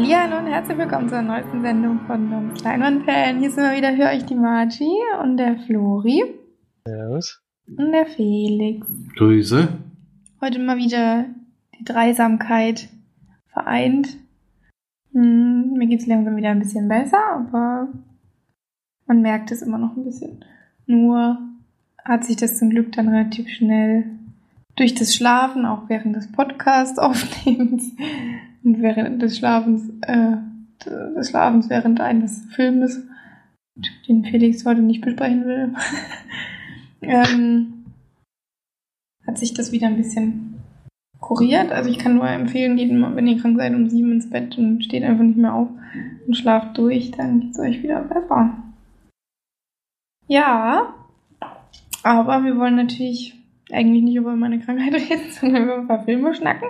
Hallo und herzlich willkommen zur neuesten Sendung von uns Leinwandperlen. Hier sind wir wieder, höre ich die Margie und der Flori. Servus. Und der Felix. Grüße. Heute mal wieder die Dreisamkeit vereint. Hm, mir geht's langsam wieder ein bisschen besser, aber man merkt es immer noch ein bisschen. Nur hat sich das zum Glück dann relativ schnell durch das Schlafen, auch während des Podcast-Aufnehmens und während des Schlafens, äh, des Schlafens während eines Filmes, den Felix heute nicht besprechen will, ähm, hat sich das wieder ein bisschen kuriert. Also ich kann nur empfehlen, geht wenn ihr krank seid, um sieben ins Bett und steht einfach nicht mehr auf und schlaft durch, dann geht's euch wieder besser. Ja, aber wir wollen natürlich eigentlich nicht über meine Krankheit reden, sondern über ein paar Filme schnacken.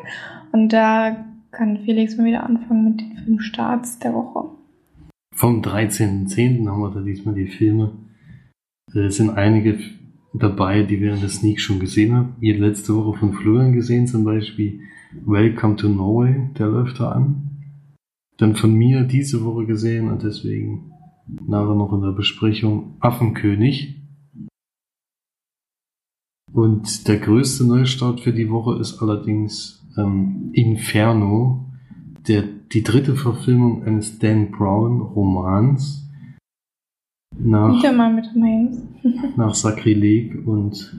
Und da kann Felix mal wieder anfangen mit den Filmstarts der Woche. Vom 13.10. haben wir da diesmal die Filme. Es sind einige dabei, die wir in der Sneak schon gesehen haben. Ihr letzte Woche von Florian gesehen, zum Beispiel Welcome to Norway, der läuft da an. Dann von mir diese Woche gesehen und deswegen nachher noch in der Besprechung Affenkönig. Und der größte Neustart für die Woche ist allerdings ähm, Inferno, der, die dritte Verfilmung eines Dan Brown Romans nach, Wieder mal mit Hanks. nach Sakrileg und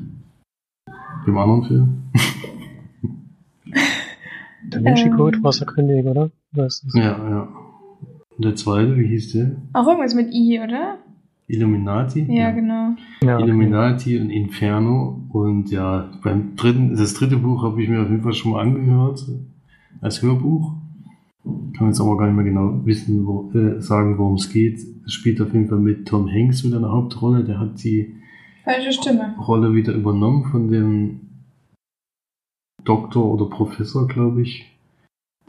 dem anderen Film. Da Vinci Ähm. Code war König, oder? Was ist das? Ja, ja. Und der zweite, wie hieß der? Auch irgendwas mit I, oder? Illuminati? Ja, genau. Ja, okay. Illuminati und Inferno. Und ja, beim dritten, das dritte Buch habe ich mir auf jeden Fall schon mal angehört. Als Hörbuch. Kann jetzt aber gar nicht mehr genau wissen, wo, äh, sagen, worum es geht. Es spielt auf jeden Fall mit Tom Hanks wieder eine Hauptrolle. Der hat die Falsche Stimme. Rolle wieder übernommen von dem Doktor oder Professor, glaube ich,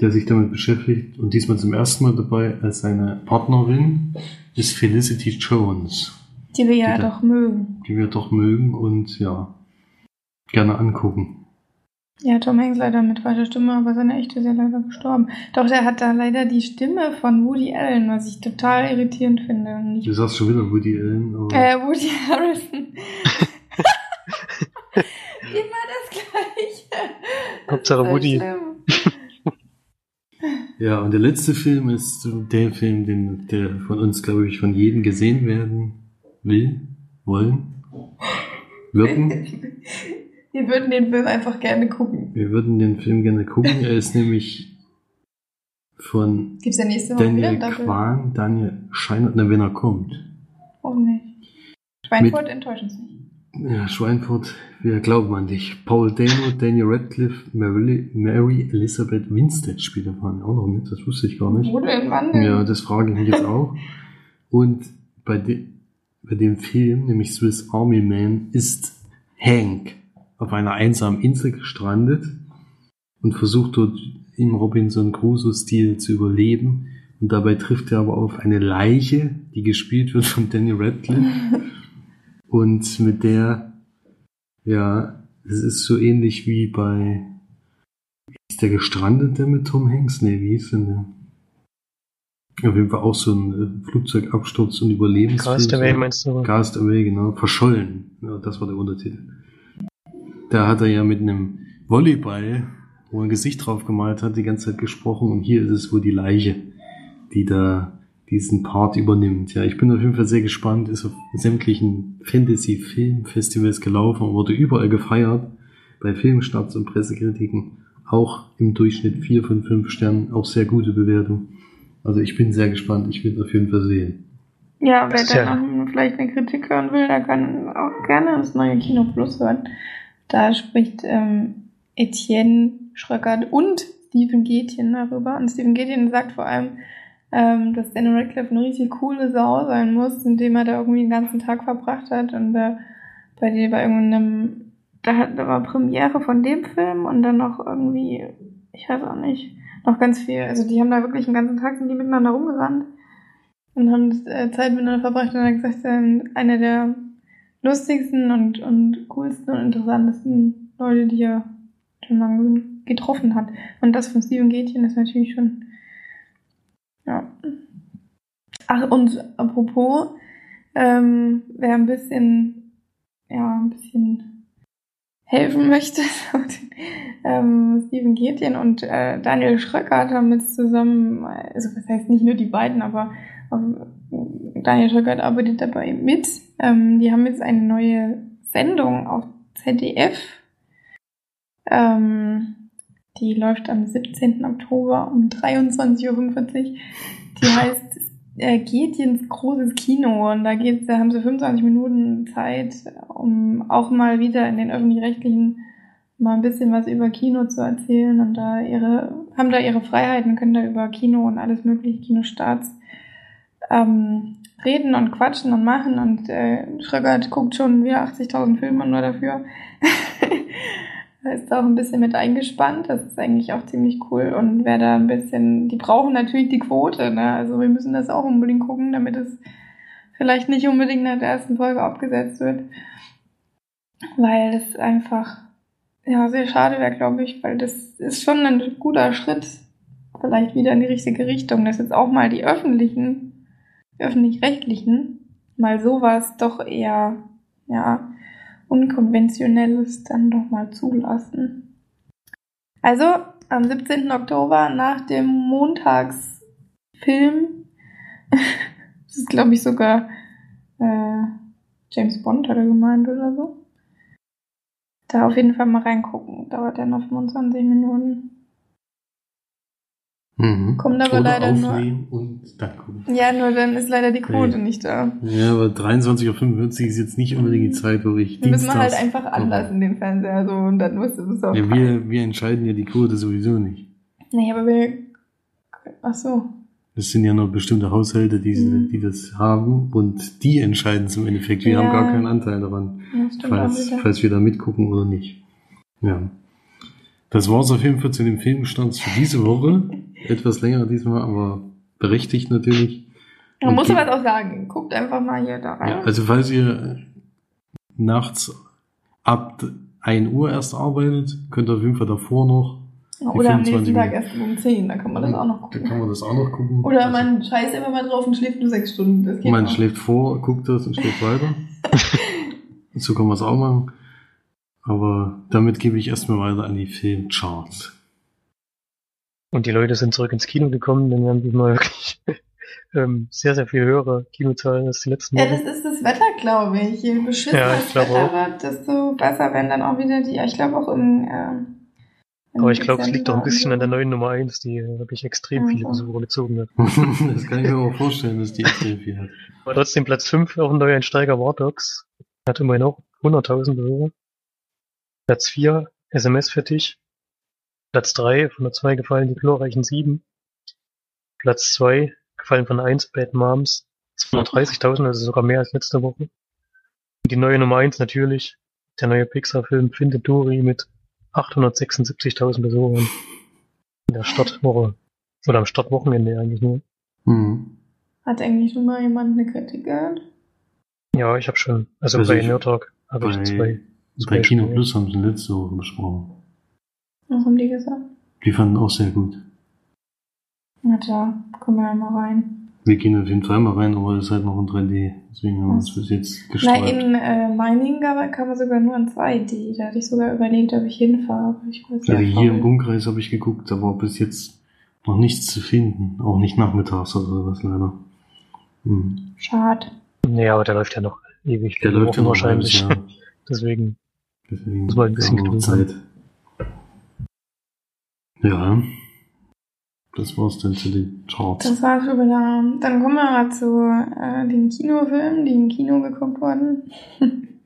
der sich damit beschäftigt. Und diesmal zum ersten Mal dabei als seine Partnerin ist Felicity Jones Die wir ja Bitte. doch mögen. die wir doch mögen und ja, gerne angucken. Ja, Tom Hanks leider mit falscher Stimme, aber seine echte ist ja leider gestorben. Doch der hat da leider die Stimme von Woody Allen, was ich total irritierend finde. Und nicht Du sagst schon wieder Woody Allen, aber Äh, Woody Harrison. Immer das Gleiche. Hauptsache Das ist Woody. schlimm. Ja, und der letzte Film ist der Film, den, der von uns, glaube ich, von jedem gesehen werden will, wollen, würden. Wir würden den Film einfach gerne gucken. Wir würden den Film gerne gucken. Er ist nämlich von Gibt's ja nächste Woche wieder Daniel Doppel? Kwan, Daniel Scheinert, wenn er kommt. Oh nicht. Schweinfurt enttäuscht uns nicht. Ja, Schweinfurt, wir glauben an dich. Paul Dano, Daniel Radcliffe, Mary, Mary Elizabeth Winstead spielt da vorne auch noch mit, das wusste ich gar nicht. Wo denn, wann denn? Ja, das frage ich mich jetzt auch. Und bei, de, bei dem Film, nämlich Swiss Army Man, ist Hank auf einer einsamen Insel gestrandet und versucht dort im Robinson Crusoe-Stil zu überleben. Und dabei trifft er aber auf eine Leiche, die gespielt wird von Danny Radcliffe. Und mit der, ja, es ist so ähnlich wie bei, ist der Gestrandete mit Tom Hanks? Nee, wie hieß denn der? Auf jeden Fall auch so ein äh, Flugzeugabsturz und Überlebensfilm. Castaway meinst du? Castaway, genau. Verschollen. Ja, das war der Untertitel. Da hat er ja mit einem Volleyball, wo er ein Gesicht drauf gemalt hat, die ganze Zeit gesprochen. Und hier ist es wohl die Leiche, die da diesen Part übernimmt. Ja, ich bin auf jeden Fall sehr gespannt. Ist auf sämtlichen Fantasy-Filmfestivals gelaufen und wurde überall gefeiert. Bei Filmstarts und Pressekritiken. Auch im Durchschnitt 4 von 5 Sternen. Auch sehr gute Bewertung. Also ich bin sehr gespannt. Ich will es auf jeden Fall sehen. Ja, wer dann ja- noch vielleicht eine Kritik hören will, der kann auch gerne das neue Kino Plus hören. Da spricht ähm, Etienne Schröckert und Stephen Gätjen darüber. Und Stephen Gätjen sagt vor allem, ähm, dass Daniel Radcliffe eine richtig coole Sau sein muss, indem er da irgendwie den ganzen Tag verbracht hat und äh, bei dir bei irgendeinem, da, hat, da war Premiere von dem Film und dann noch irgendwie, ich weiß auch nicht, noch ganz viel. Also die haben da wirklich einen ganzen Tag sind die miteinander rumgerannt und haben äh, Zeit miteinander verbracht und hat gesagt, ähm, einer der lustigsten und, und coolsten und interessantesten Leute, die er schon lange getroffen hat. Und das von Steven Gätchen ist natürlich schon Ja. Ach, und apropos, ähm, wer ein bisschen, ja, ein bisschen helfen möchte, ähm, Steven Gätjen und äh, Daniel Schröckert haben jetzt zusammen, also das heißt nicht nur die beiden, aber Daniel Schröckert arbeitet dabei mit. Ähm, die haben jetzt eine neue Sendung auf ZDF. Ähm, die läuft am 17. Oktober um 23.45 Uhr. Die heißt äh, Gätjens großes Kino und da geht's, da haben sie 25 Minuten Zeit, um auch mal wieder in den öffentlich-rechtlichen mal ein bisschen was über Kino zu erzählen und da ihre, haben da ihre Freiheiten, können da über Kino und alles mögliche Kinostarts ähm, reden und quatschen und machen und äh, Schröckert guckt schon wieder 80.000 Filme nur dafür. da ist auch ein bisschen mit eingespannt. Das ist eigentlich auch ziemlich cool. Und wer da ein bisschen, die brauchen natürlich die Quote, ne? Also wir müssen das auch unbedingt gucken, damit es vielleicht nicht unbedingt nach der ersten Folge abgesetzt wird. Weil das einfach, ja, sehr schade wäre, glaube ich, weil das ist schon ein guter Schritt vielleicht wieder in die richtige Richtung, dass jetzt auch mal die öffentlichen öffentlich-rechtlichen mal sowas doch eher, ja, unkonventionelles dann doch mal zulassen. Also am 17. Oktober nach dem Montagsfilm, das ist glaube ich sogar äh, James Bond hat er gemeint oder so. Da auf jeden Fall mal reingucken. Dauert ja noch 25 Minuten. Mhm. Kommt aber Oder leider nur. aufnehmen und dann gucken. Ja, nur dann ist leider die Quote Nee. nicht da. Ja, aber 23.45 Uhr ist jetzt nicht unbedingt die Zeit, wo ich Wir müssen wir halt einfach anlassen, den Fernseher, so, und dann musst du es auch. Ja, wir, wir entscheiden ja die Quote sowieso nicht. Nee, aber wir. Ach so. Es sind ja nur bestimmte Haushalte, die, Mhm. die das haben und die entscheiden es im Endeffekt. Wir Ja. haben gar keinen Anteil daran, Ja, falls, falls wir da mitgucken oder nicht. Ja. Das war's auf jeden Fall zu den Filmstands für diese Woche. Etwas länger diesmal, aber berechtigt natürlich. Man Und muss aber auch sagen, guckt einfach mal hier da rein. Ja, also falls ihr nachts ab 1 Uhr erst arbeitet, könnt ihr auf jeden Fall davor noch. Oder am 25 nächsten Tag erst um 10, da kann man das auch noch Da gucken. kann man das auch noch gucken. Oder Also, man scheißt einfach mal drauf und schläft nur sechs Stunden. Das geht man auch. schläft vor, guckt das und schläft weiter. so kann man es auch machen. Aber damit gebe ich erstmal weiter an die Filmcharts. Und die Leute sind zurück ins Kino gekommen, denn wir haben diesmal wirklich ähm, sehr, sehr viel höhere Kinozahlen als die letzten Ja, Mal. das ist das Wetter, glaube ich. Je beschissener Ja, ich das glaube Wetter auch. wird, desto besser werden dann auch wieder die. Ich glaube auch im. Äh, im Aber ich glaube, es liegt doch ein bisschen an der neuen Nummer 1, die äh, wirklich extrem Ja, viele. Besucher gezogen hat. das kann ich mir auch vorstellen, dass die extrem viel hat. Aber trotzdem Platz 5 auch ein neuer Einsteiger War Dogs. Hat immerhin auch 100.000 Besucher. Platz 4 SMS für dich. Platz 3 von der 2 gefallen die glorreichen 7. Platz 2 gefallen von 1 Bad Moms 230.000, also sogar mehr als letzte Woche. Und die neue Nummer 1 natürlich, der neue Pixar-Film Findet Dory mit 876.000 Besuchern in der Startwoche. Oder am Startwochenende eigentlich nur. Mhm. Hat eigentlich schon mal jemand eine Kritik gehört? Ja, ich habe schon. Also, Also bei Nerdtalk habe ich Bei, zwei. bei Kino Spiele. Plus haben sie letzte Woche besprochen. Was haben die gesagt? Die fanden auch sehr gut. Na klar, kommen wir ja mal rein. Wir gehen auf jeden Fall mal rein, aber es ist halt noch in 3D. Deswegen haben wir uns bis jetzt Na, gestreut. in äh, Meiningen kam man sogar nur in 2D. Da hatte ich sogar überlegt, ob ich hinfahre. aber Ich weiß Also ja, hier im. Umkreis habe ich geguckt, da war bis jetzt noch nichts zu finden. Auch nicht nachmittags oder sowas leider. Hm. Schade. Nee, aber der läuft ja noch ewig. Der läuft ja noch halbes wahrscheinlich. Jahr. Deswegen. Deswegen Muss man ein bisschen haben wir noch Geduld Zeit. Ja. Das war's dann zu den Charts. Das war's schon wieder. Dann kommen wir mal zu äh, den Kinofilmen, die im Kino geguckt wurden.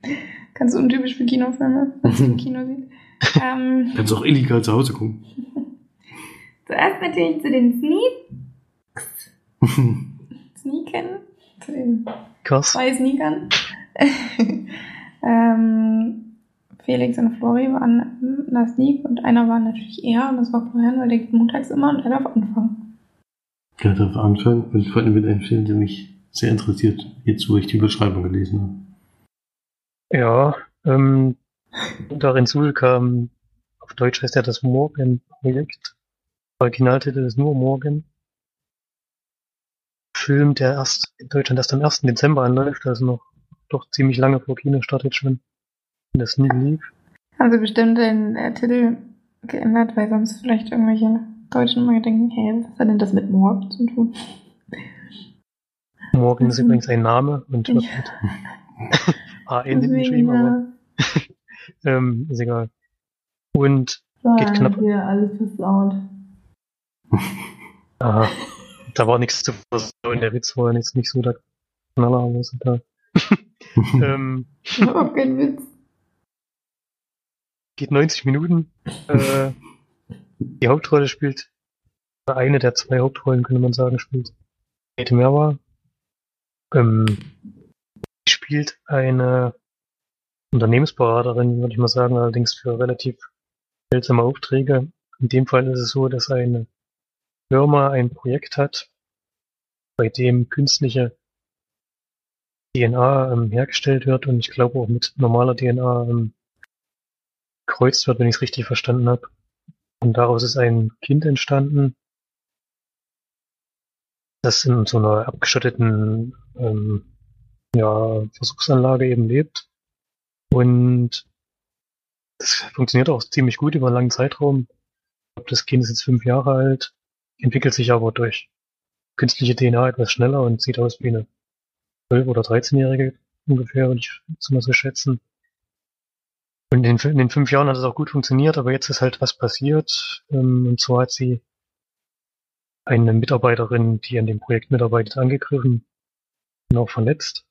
Ganz untypisch für Kinofilme, was man im Kino sieht. Ähm, Kannst auch illegal zu Hause gucken. zuerst natürlich zu den Sneak, Sneaken, zu den Krass. zwei Sneakern. ähm, Felix und Flori waren in der Sneak und einer war natürlich er und das war Florian, weil der geht montags immer und er darf anfangen. Ich darf anfangen und vor allem mit einem Film, der mich sehr interessiert, jetzt wo ich die Beschreibung gelesen habe. Ja, ähm, Darin Sul kam, auf Deutsch heißt er das Morgen-Projekt. Originaltitel ist nur Morgen. Film, der erst in Deutschland erst am 1. Dezember anläuft, also noch doch ziemlich lange vor Kinostart jetzt schon. Das nie lief. Haben sie bestimmt den äh, Titel geändert, weil sonst vielleicht irgendwelche Deutschen mal denken, hey, was hat denn das mit Morgen zu tun? Morgen ist Mhm. übrigens ein Name und wird Ja. mit AN hinten geschrieben, aber ähm, ist egal. Und So, Geht knapp. wieder alles versaut. aha, da war nichts zu versauen. Der Witz war jetzt nicht so der Knaller, aber ist egal. ähm, Überhaupt kein Witz. Geht 90 Minuten. Äh, die Hauptrolle spielt, eine der zwei Hauptrollen, könnte man sagen, spielt Kate Merwa. Ähm, spielt eine Unternehmensberaterin, würde ich mal sagen, allerdings für relativ seltsame Aufträge. In dem Fall ist es so, dass eine Firma ein Projekt hat, bei dem künstliche DNA ähm, hergestellt wird und ich glaube auch mit normaler DNA ähm, gekreuzt wird, wenn ich es richtig verstanden habe. Und daraus ist ein Kind entstanden, das in so einer abgeschotteten ähm, ja, Versuchsanlage eben lebt. Und das funktioniert auch ziemlich gut über einen langen Zeitraum. Ich glaube, das Kind ist jetzt fünf Jahre alt, entwickelt sich aber durch künstliche DNA etwas schneller und sieht aus wie eine 12- oder 13-Jährige ungefähr, würde ich mal so schätzen. Und in, den- in den fünf Jahren hat es auch gut funktioniert, aber jetzt ist halt was passiert. Ähm, und zwar hat sie eine Mitarbeiterin, die an dem Projekt mitarbeitet, angegriffen und auch verletzt.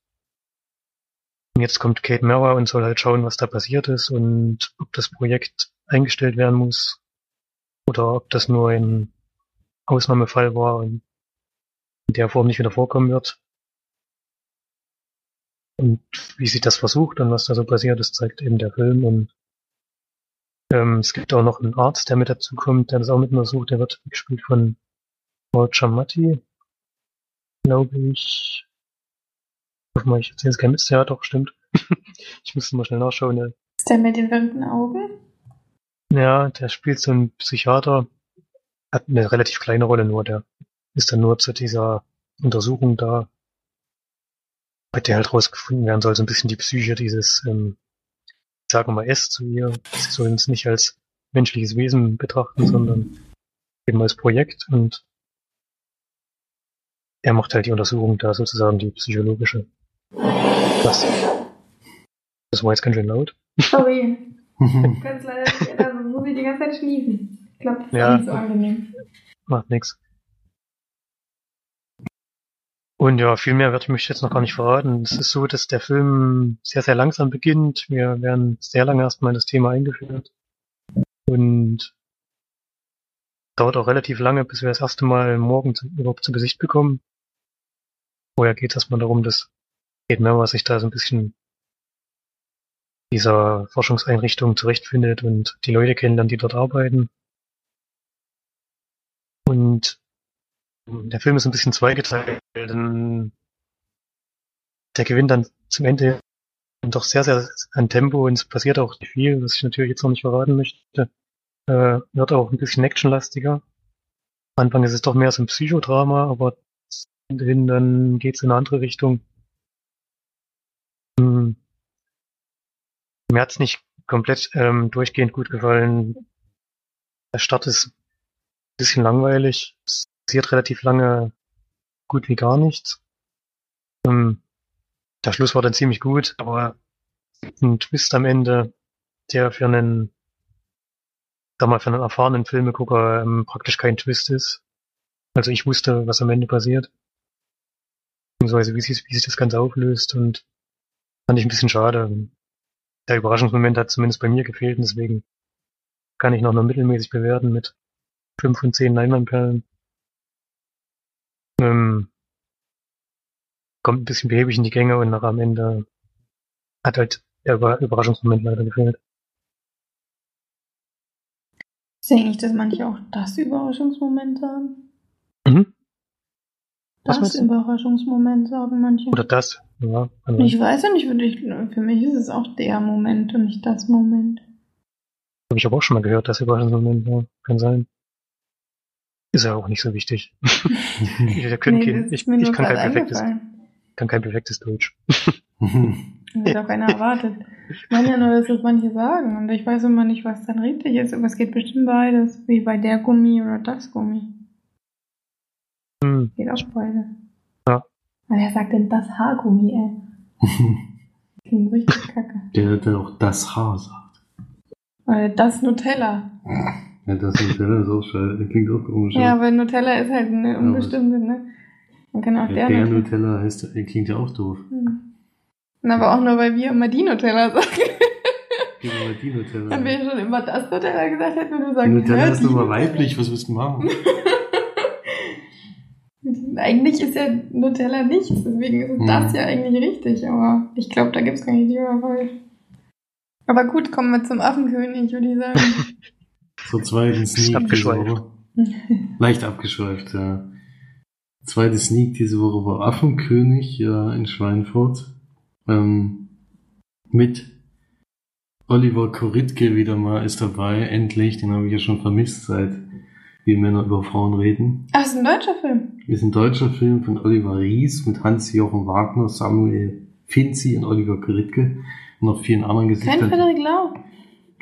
Und jetzt kommt Kate Mara und soll halt schauen, was da passiert ist und ob das Projekt eingestellt werden muss oder ob das nur ein Ausnahmefall war und in der Form nicht wieder vorkommen wird. Und wie sie das versucht und was da so passiert ist, zeigt eben der Film. Und ähm, es gibt auch noch einen Arzt, der mit dazu kommt, der das auch mit untersucht. Der wird gespielt von Paul Giamatti, glaube ich. Hoff mal, ich erzähle jetzt kein Mist. Ja, doch, stimmt. ich musste mal schnell nachschauen. Der, Ist der mit den verrückten Augen? ja, der spielt so einen Psychiater, hat eine relativ kleine Rolle nur. Der ist dann nur zu dieser Untersuchung da, bei der halt rausgefunden werden soll, so ein bisschen die Psyche dieses, ähm, sagen wir mal, S zu ihr. Sie sollen es nicht als menschliches Wesen betrachten, sondern eben als Projekt und er macht halt die Untersuchung da sozusagen die psychologische. Was? Das war jetzt ganz schön laut. Sorry, ganz leider nicht sonst muss ich die ganze Zeit schließen. Ich glaube, das ist Ja. nicht so angenehm. Macht nix. Und ja, viel mehr werde ich mich jetzt noch gar nicht verraten. Es ist so, dass der Film sehr, sehr langsam beginnt. Wir werden sehr lange erstmal in das Thema eingeführt. Und dauert auch relativ lange, bis wir das erste Mal morgen zu, überhaupt zu Gesicht bekommen. Vorher geht es erstmal darum, dass mehr, was sich da so ein bisschen dieser Forschungseinrichtung zurechtfindet und die Leute kennenlernt, die dort arbeiten. Und der Film ist ein bisschen zweigeteilt, denn der gewinnt dann zum Ende doch sehr, sehr an Tempo und es passiert auch viel, was ich natürlich jetzt noch nicht verraten möchte. Äh, wird auch ein bisschen actionlastiger. Am Anfang ist es doch mehr so ein Psychodrama, aber hin dann geht es in eine andere Richtung. Hm. Mir hat's nicht komplett ähm, durchgehend gut gefallen. Der Start ist ein bisschen langweilig. Es passiert relativ lange gut wie gar nichts. Ähm, der Schluss war dann ziemlich gut, aber ein Twist am Ende, der für einen, sag mal, für einen erfahrenen Filmegucker ähm, praktisch kein Twist ist. Also ich wusste, was am Ende passiert. Beziehungsweise wie sich, wie sich das Ganze auflöst und fand ich ein bisschen schade. Der Überraschungsmoment hat zumindest bei mir gefehlt und deswegen kann ich noch nur mittelmäßig bewerten mit fünf von zehn Leinwandperlen. Ähm, kommt ein bisschen behäbig in die Gänge und nach am Ende hat halt der Über Überraschungsmoment leider gefehlt. Ja eigentlich, dass manche auch das Überraschungsmoment sagen? Mhm. Was Das? Überraschungsmoment sagen manche. Oder das, ja. sein. Ich weiß ja nicht, würde ich, für mich ist es auch der Moment und nicht das Moment. Habe ich aber auch schon mal gehört, das Überraschungsmoment, ja. Kann sein. Ist ja auch nicht so wichtig. ich, können Nee, kein, das ich, ich nur kann, kein perfektes, kann kein perfektes Deutsch. Das hat auch keiner erwartet. Ich meine ja nur, dass das manche sagen. Und ich weiß immer nicht, was dann richtig ist. Aber es geht bestimmt beides. Wie bei der Gummi oder das Gummi. Hm. Geht auch beides. Ja. Aber wer sagt denn das Haargummi, ey? Klingt richtig kacke. Der, der auch das Haar sagt. Oder das Nutella. Ja, das Nutella ist auch scheiße. Klingt auch komisch. Ja, aber Nutella ist halt eine unbestimmte, ne? Man kann auch Ja, der, der Nutella. Nutella heißt, klingt ja auch doof. Hm. Na, aber auch nur, weil wir immer die Nutella sagen. Mal die Nutella. Wenn wir schon immer das Nutella gesagt hätten, ich Die sagen, Nutella ist die doch mal weiblich, was willst du machen? Eigentlich ist ja Nutella nichts, deswegen ist Hm. das ja eigentlich richtig, aber ich glaube, da gibt's kein richtig oder falsch. Aber gut, kommen wir zum Affenkönig, würde ich sagen. Zur zweiten Sneak diese abgeschweift. Woche. Leicht abgeschweift, ja. Zweite Sneak diese Woche war Affenkönig ja, in Schweinfurt. Ähm, mit Oliver Koritke wieder mal ist dabei, endlich. Den habe ich ja schon vermisst, seit wir Männer über Frauen reden. Ach, ist ein deutscher Film. Ist ein deutscher Film von Oliver Ries mit Hans-Jochen Wagner, Samuel Finzi und Oliver Koritke und noch vielen anderen Kein Gesichtern. Frederik Lau.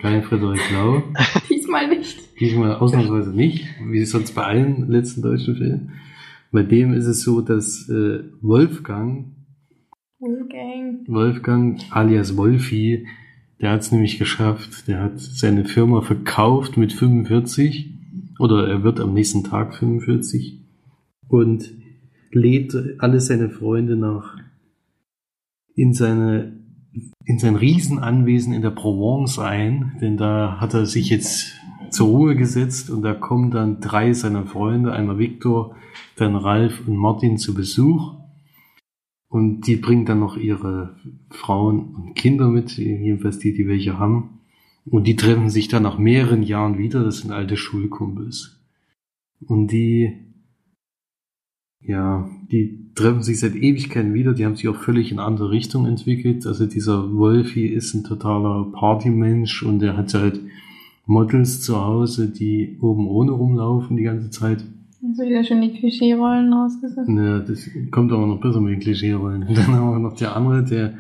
Kein Frederik Lau. Diesmal nicht. Diesmal ausnahmsweise nicht, wie sonst bei allen letzten deutschen Filmen. Bei dem ist es so, dass äh, Wolfgang, Wolfgang. Wolfgang alias Wolfi, der hat es nämlich geschafft. Der hat seine Firma verkauft mit 45 oder er wird am nächsten Tag 45 und lädt alle seine Freunde nach in seine in sein Riesenanwesen in der Provence ein, denn da hat er sich jetzt zur Ruhe gesetzt und da kommen dann drei seiner Freunde, einmal Viktor, dann Ralf und Martin zu Besuch und die bringen dann noch ihre Frauen und Kinder mit, jedenfalls die, die welche haben. Und die treffen sich dann nach mehreren Jahren wieder, das sind alte Schulkumpels. Und die, ja, die treffen sich seit Ewigkeiten wieder, die haben sich auch völlig in andere Richtung entwickelt. Also dieser Wolfi ist ein totaler Partymensch und der hat halt Models zu Hause, die oben ohne rumlaufen die ganze Zeit. So wieder schon die Klischee-Rollen rausgesucht. Ja, das kommt aber noch besser mit den Klischee-Rollen. Dann haben wir noch der andere, der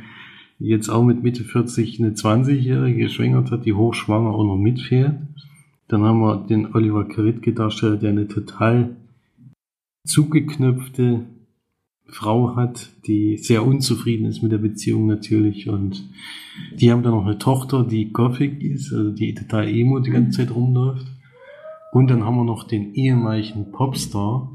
jetzt auch mit Mitte 40 eine 20-Jährige geschwängert hat, die hochschwanger auch noch mitfährt. Dann haben wir den Oliver Karitke Darsteller, der eine total zugeknöpfte Frau hat, die sehr unzufrieden ist mit der Beziehung natürlich und die haben dann noch eine Tochter, die Gothic ist, also die total emo die ganze Zeit rumläuft. Und dann haben wir noch den ehemaligen Popstar,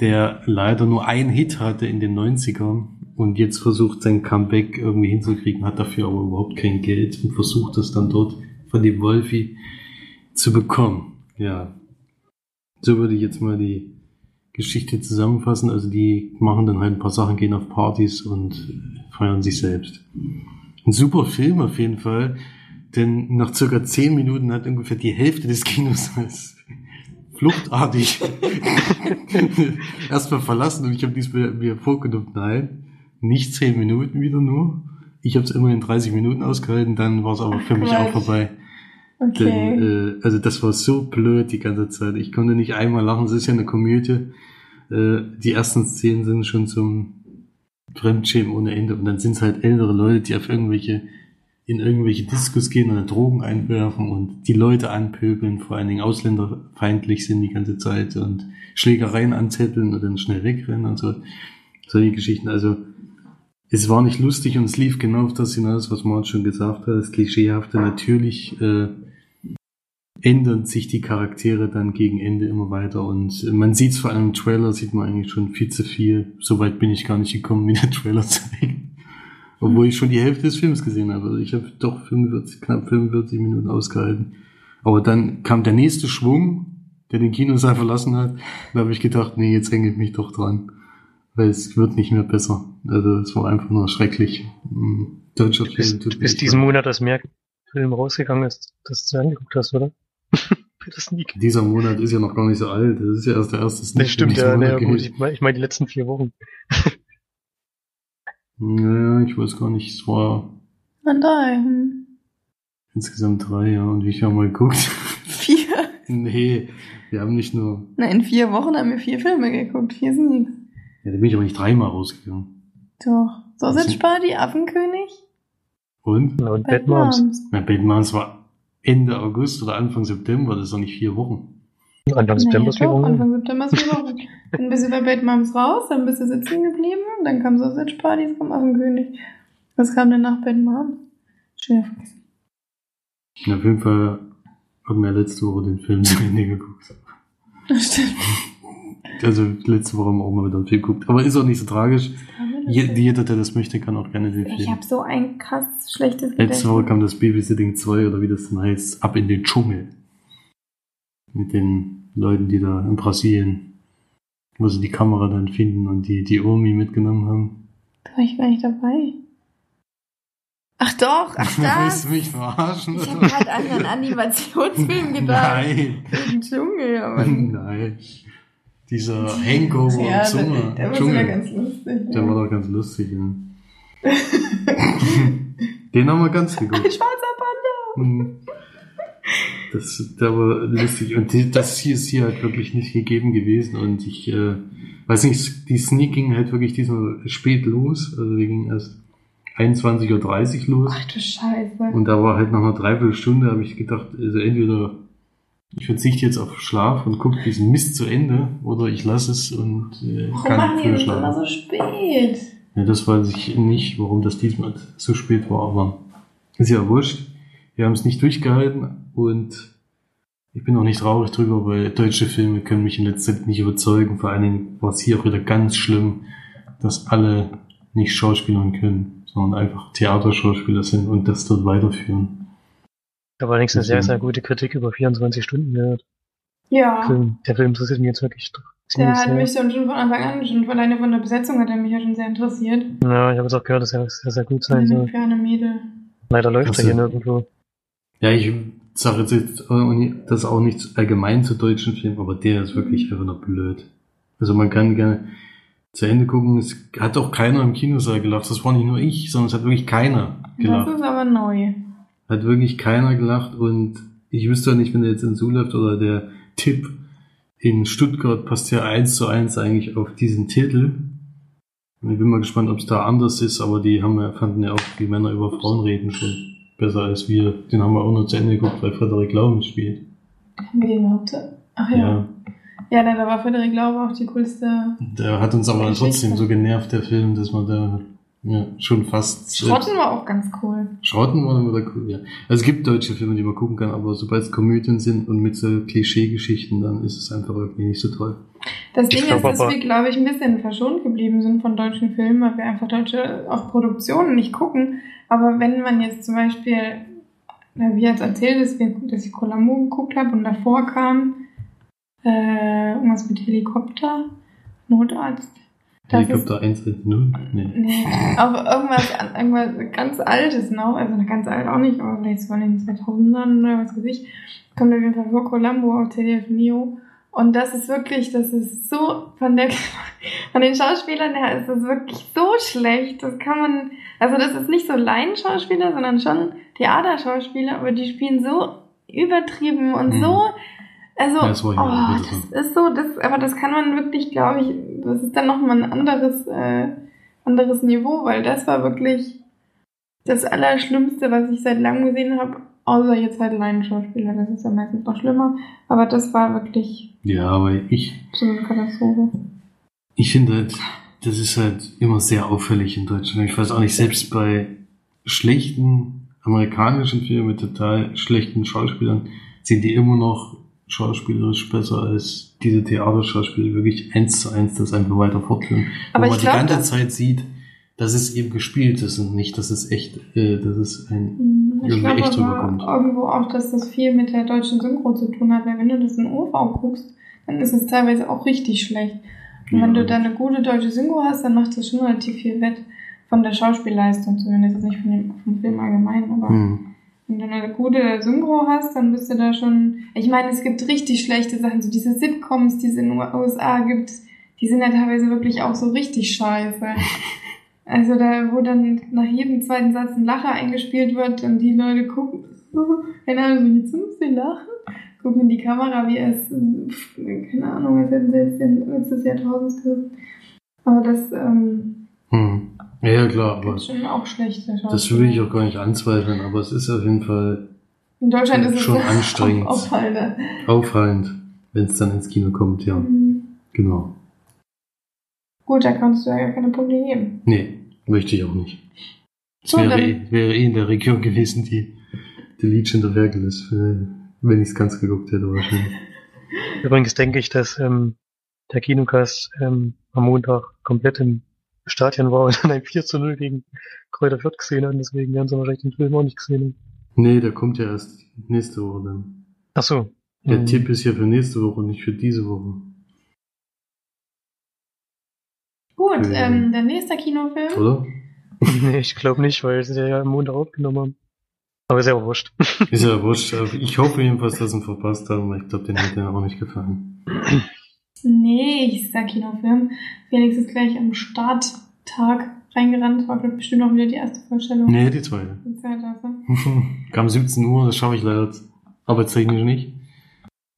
der leider nur einen Hit hatte in den 90ern und jetzt versucht sein Comeback irgendwie hinzukriegen, hat dafür aber überhaupt kein Geld und versucht das dann dort von dem Wolfi zu bekommen. Ja. So würde ich jetzt mal die Geschichte zusammenfassen. Also die machen dann halt ein paar Sachen, gehen auf Partys und feiern sich selbst. Ein super Film auf jeden Fall, denn nach circa zehn Minuten hat ungefähr die Hälfte des Kinos als fluchtartig erstmal verlassen und ich habe diesmal mir vorgenommen, nein, nicht zehn Minuten wieder nur. Ich habe es immerhin 30 Minuten ausgehalten, dann war es aber für mich auch Quatsch. vorbei. Okay. Denn, äh, also das war so blöd die ganze Zeit. Ich konnte nicht einmal lachen. Es ist ja eine Komödie. Äh, die ersten Szenen sind schon zum Fremdschämen ohne Ende. Und dann sind es halt ältere Leute, die auf irgendwelche, in irgendwelche Diskos gehen dann Drogen einwerfen und die Leute anpöbeln, vor allen Dingen ausländerfeindlich sind die ganze Zeit und Schlägereien anzetteln und dann schnell wegrennen und so. Solche Geschichten. Also es war nicht lustig und es lief genau auf das hinaus, was Mart schon gesagt hat. Das Klischeehafte natürlich äh, ändern sich die Charaktere dann gegen Ende immer weiter und man sieht es vor allem im Trailer, sieht man eigentlich schon viel zu viel. Soweit bin ich gar nicht gekommen, wie der Trailer zeigt. Obwohl ich schon die Hälfte des Films gesehen habe. Also ich habe doch 45, knapp 45 Minuten ausgehalten. Aber dann kam der nächste Schwung, der den Kinosaal verlassen hat. Da habe ich gedacht, nee, jetzt hänge ich mich doch dran. Weil es wird nicht mehr besser. Also es war einfach nur schrecklich. Mm, Deutscher Du bist, Film tut du bist diesen. Monat, als mehr Film rausgegangen ist, dass du angeguckt hast, oder? Für das Sneak. Dieser Monat ist ja noch gar nicht so alt. Das ist ja erst der erste Sneak, Das stimmt, ja, ja gut. Ich meine ich mein die letzten vier Wochen. Naja, ich weiß gar nicht. Es war Na drei. Hm. insgesamt drei, ja. Und wie viel haben wir geguckt? Vier. Nee, wir haben nicht nur. Na, in vier Wochen haben wir vier Filme geguckt. Vier sind nix. Ja, da bin ich aber nicht dreimal rausgegangen. Doch. Sausage sind- Party, Affenkönig, Und? Ja, und Bad Bad Moms. Moms. Na, Batman war Ende August oder Anfang September, das ist doch nicht vier Wochen. Anfang September ist vier Wochen. Anfang September ist vier Wochen. dann bist du bei Bad Moms raus, dann bist du sitzen geblieben, dann kam Sausage Party, jetzt kam Affenkönig. Was kam denn nach Bad Moms? Schwer vergessen. Auf jeden Fall haben wir letzte Woche den Film zu Ende geguckt. Das stimmt. Also letzte Woche haben wir auch mal wieder einen Film geguckt. Aber ist auch nicht so tragisch. Je, jeder, der das möchte, kann auch gerne den Ich Film. habe so ein krass schlechtes Letzte Woche Gedächtnis. kam das Babysitting 2 oder wie das dann heißt, ab in den Dschungel. Mit den Leuten, die da in Brasilien, wo sie die Kamera dann finden und die, die Omi mitgenommen haben. Da war ich gar nicht dabei. Ach doch, ach Willst das. du mich verarschen? Ich habe gerade an einen Animationsfilm gedacht. Nein. Im Dschungel, aber. Nein. Dieser Hangover ja, Sommer. der, der war sogar ganz lustig. Der war doch ganz lustig, ja. Den haben wir ganz Ein geguckt. schwarzer Panda. Mhm. Das, der war lustig. Und die, das hier ist hier halt wirklich nicht gegeben gewesen. Und ich äh, weiß nicht, die Sneak ging halt wirklich diesmal spät los. Also die ging erst 21.30 Uhr los. Ach du Scheiße. Und da war halt nach einer Dreiviertelstunde, habe ich gedacht, also entweder ich verzichte jetzt auf Schlaf und gucke diesen Mist zu Ende oder ich lasse es und äh, Warum kann machen früher das immer schlafen. so spät? Ja, das weiß ich nicht, warum das diesmal so spät war, aber ist ja wurscht. Wir haben es nicht durchgehalten und ich bin auch nicht traurig drüber, weil deutsche Filme können mich in letzter Zeit nicht überzeugen. Vor allen Dingen war es hier auch wieder ganz schlimm, dass alle nicht Schauspielern können, sondern einfach Theaterschauspieler sind und das dort weiterführen. Ich habe allerdings eine sehr, sehr gute Kritik über 24 Stunden gehört. Ja. Film. Der Film interessiert mich jetzt wirklich doch Der hat sehr. mich schon schon von Anfang an, schon alleine von der Besetzung hat er mich ja schon sehr interessiert. Ja, ich habe jetzt auch gehört, dass er sehr, sehr gut sein soll. ferne Mädel. Leider läuft Also- er hier nirgendwo. Ja, ich sage jetzt, jetzt auch nicht- das auch nicht allgemein zu deutschen Filmen, aber der ist wirklich einfach nur blöd. Also man kann gerne zu Ende gucken. Es hat auch keiner im Kinosaal gelacht. Das war nicht nur ich, sondern es hat wirklich keiner Das gelacht. ist aber neu. Hat wirklich keiner gelacht und ich wüsste auch nicht, wenn der jetzt in Zoo läuft oder der Tipp in Stuttgart passt ja eins zu eins eigentlich auf diesen Titel. Und ich bin mal gespannt, ob es da anders ist, aber die haben ja, fanden ja auch, wie Männer über Frauen reden schon besser als wir. Den haben wir auch nur zu Ende geguckt, weil Frederik Lau mitspielt. Haben wir den überhaupt? Ach ja. Ja. Ja, nein, da war Frederik Glaube auch die coolste. Der hat uns aber Geschichte. trotzdem so genervt, der Film, dass man da ja, schon fast. Schrotten war auch ganz cool. Schrotten war dann wieder cool, ja. Also es gibt deutsche Filme, die man gucken kann, aber sobald es Komödien sind und mit so Klischee-Geschichten, dann ist es einfach irgendwie nicht so toll. Das Ding glaub ist, dass wir, glaube ich, ein bisschen verschont geblieben sind von deutschen Filmen, weil wir einfach deutsche auch Produktionen nicht gucken. Aber wenn man jetzt zum Beispiel, na, wie jetzt erzählt, dass, wir, dass ich Columbo geguckt habe und davor kam äh, irgendwas mit Helikopter, Notarzt. Helikopter 110? Nee. nee, aber irgendwas, irgendwas ganz Altes noch, also ganz alt auch nicht, aber vielleicht so in den 2000ern oder was weiß ich, kommt auf jeden Fall vor Columbo auf ZDF Neo. Und das ist wirklich, das ist so von der, von den Schauspielern her ist das wirklich so schlecht. Das kann man, also das ist nicht so Laienschauspieler, sondern schon Theaterschauspieler, aber die spielen so übertrieben und Mhm. so, also, Ja, das oh, das ist so, das, aber das kann man wirklich, glaube ich, das ist dann nochmal ein anderes, äh, anderes Niveau, weil das war wirklich das Allerschlimmste, was ich seit langem gesehen habe, außer jetzt halt Laienschauspieler, das ist ja meistens noch schlimmer, aber das war wirklich Ja, aber ich, so eine Katastrophe. ich finde halt, das ist halt immer sehr auffällig in Deutschland. Ich weiß auch nicht, selbst bei schlechten amerikanischen Filmen mit total schlechten Schauspielern sind die immer noch schauspielerisch besser als diese Theaterschauspieler, wirklich eins zu eins das einfach weiter fortführen. Aber Wo man glaub, die ganze Zeit sieht, dass es eben gespielt ist und nicht, dass es echt, äh, dass es ein Ich Irgendwie glaube echt rüberkommt. irgendwo auch, dass das viel mit der deutschen Synchro zu tun hat, weil wenn du das in OV guckst, dann ist es teilweise auch richtig schlecht. Und wenn Ja. du da eine gute deutsche Synchro hast, dann macht das schon relativ viel wett von der Schauspielleistung, zumindest nicht von dem, vom Film allgemein, aber Hm. Wenn du eine gute Synchro hast, dann bist du da schon. Ich meine, es gibt richtig schlechte Sachen, so diese Sitcoms, die es in den USA gibt, die sind ja teilweise wirklich auch so richtig scheiße. Also da, wo dann nach jedem zweiten Satz ein Lacher eingespielt wird und die Leute gucken, keine Ahnung, so jetzt müssen sie lachen. gucken in die Kamera, wie es, keine Ahnung, als hätten sie jetzt den Witz des Jahrtausends gerissen. Aber das, ähm, Hm. Ja, ja, klar, aber ist schon auch schlecht. der das will ich auch gar nicht anzweifeln, aber es ist auf jeden Fall In Deutschland ist es schon anstrengend. auffallend. auffallend, wenn es dann ins Kino kommt, ja. Mhm. Genau. Gut, da kannst du ja gar keine Punkte geben. Nee, möchte ich auch nicht. Es So, wäre, dann- eh- wäre eh in der Region gewesen, die, die Legion der Werkeles, äh, wenn ich es ganz geguckt hätte wahrscheinlich. Übrigens denke ich, dass ähm, der Kinocast ähm, am Montag komplett im Stadion war und dann ein 4 zu 0 gegen Kräuter Fürth gesehen haben. Deswegen werden sie wahrscheinlich den Film auch nicht gesehen haben. Nee, der kommt ja erst nächste Woche dann. Ach so. Der Hm. Tipp ist ja für nächste Woche, nicht für diese Woche. Gut, Mhm. ähm, der nächste Kinofilm. Oder? nee, ich glaube nicht, weil sie ja am Montag aufgenommen haben. Aber ist ja auch wurscht. Ist ja wurscht. aber Ich hoffe jedenfalls, dass sie ihn verpasst haben, weil ich glaube, den hätte er auch nicht gefallen. Nee, ich sag Kinofilm. Felix ist gleich am Starttag reingerannt. War bestimmt auch wieder die erste Vorstellung. Nee, die zweite. Die zweite, also. Kam 17 Uhr, das schaffe ich leider arbeitstechnisch nicht.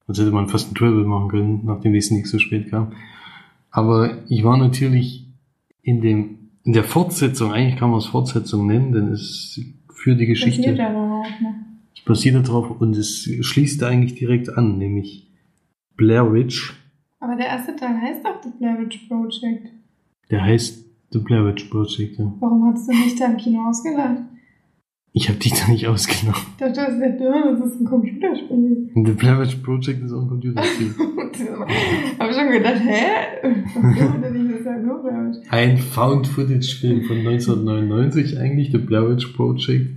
Sonst hätte man fast einen Travel machen können, nachdem die nicht so spät kam. Aber ich war natürlich in dem, in der Fortsetzung, eigentlich kann man es Fortsetzung nennen, denn es für die Geschichte. Basiert ja darauf, ne? Es basiert darauf und es schließt eigentlich direkt an, nämlich Blair Witch. Aber der erste Teil heißt doch The Blair Witch Project. Der heißt The Blair Witch Project. Ja. Warum hast du nicht da im Kino ausgelacht? Ich habe dich da nicht ausgenommen. Ich dachte, das ist, ja, das ist ein Computerspiel. The Blair Witch Project ist auch ein Computerspiel. Hab ich schon gedacht, hä? Ein Found-Footage-Film von 1999 eigentlich, The Blair Witch Project,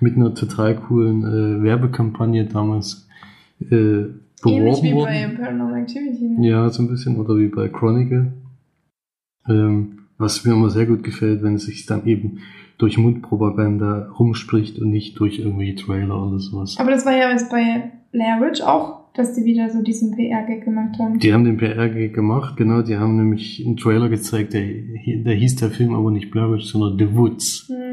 mit einer total coolen äh, Werbekampagne damals äh, Ähnlich beworben wie bei worden. Paranormal Activity. Ne? Ja, so ein bisschen, oder wie bei Chronicle. Ähm, was mir immer sehr gut gefällt, wenn es sich dann eben durch Mundpropaganda rumspricht und nicht durch irgendwelche Trailer oder sowas. Aber das war ja jetzt bei Blair Witch auch, dass die wieder so diesen PR-Gag gemacht haben. Die haben den PR-Gag gemacht, genau, die haben nämlich einen Trailer gezeigt, der, der hieß der Film aber nicht Blair Witch, sondern The Woods. Hm.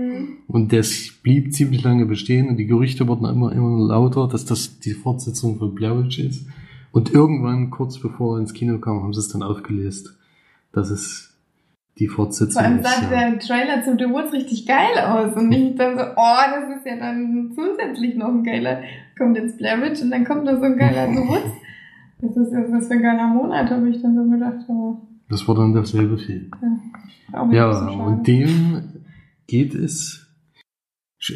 Und das blieb ziemlich lange bestehen und die Gerüchte wurden immer, immer lauter, dass das die Fortsetzung von Blair Witch ist. Und irgendwann, kurz bevor er ins Kino kam, haben sie es dann aufgelöst, dass es die Fortsetzung Vor allem ist. sah Ja. der Trailer zu The Woods richtig geil aus. Und ich dann so, oh, das ist ja dann zusätzlich noch ein geiler. Kommt jetzt Blair Witch und dann kommt noch so ein geiler The Woods. Das ist ja was für ein geiler Monat, habe ich dann so gedacht. Aber Das war dann derselbe Film. Ja, schade. und dem geht es,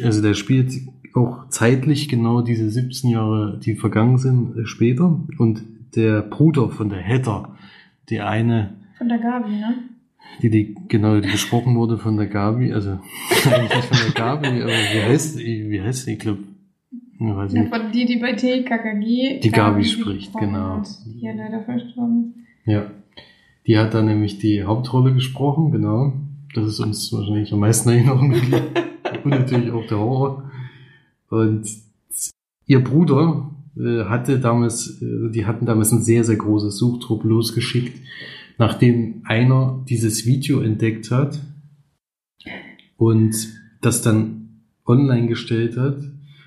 also der spielt auch zeitlich genau diese 17 Jahre, die vergangen sind, äh, später. Und der Bruder von der Heather, die eine, Von der Gabi, ne? die, die genau die gesprochen wurde von der Gabi, also eigentlich nicht von der Gabi, aber wie heißt die, wie heißt die, glaube, ich weiß Ja, von die, die bei TKKG Die Gabi spricht, gesprochen genau. Hat, die ja leider verstorben Ja. Die hat da nämlich die Hauptrolle gesprochen, genau. Das ist uns wahrscheinlich am meisten geblieben. Und natürlich auch der Horror. Und ihr Bruder äh, hatte damals, äh, die hatten damals ein sehr, sehr großes Suchtrupp losgeschickt, nachdem einer dieses Video entdeckt hat und das dann online gestellt hat.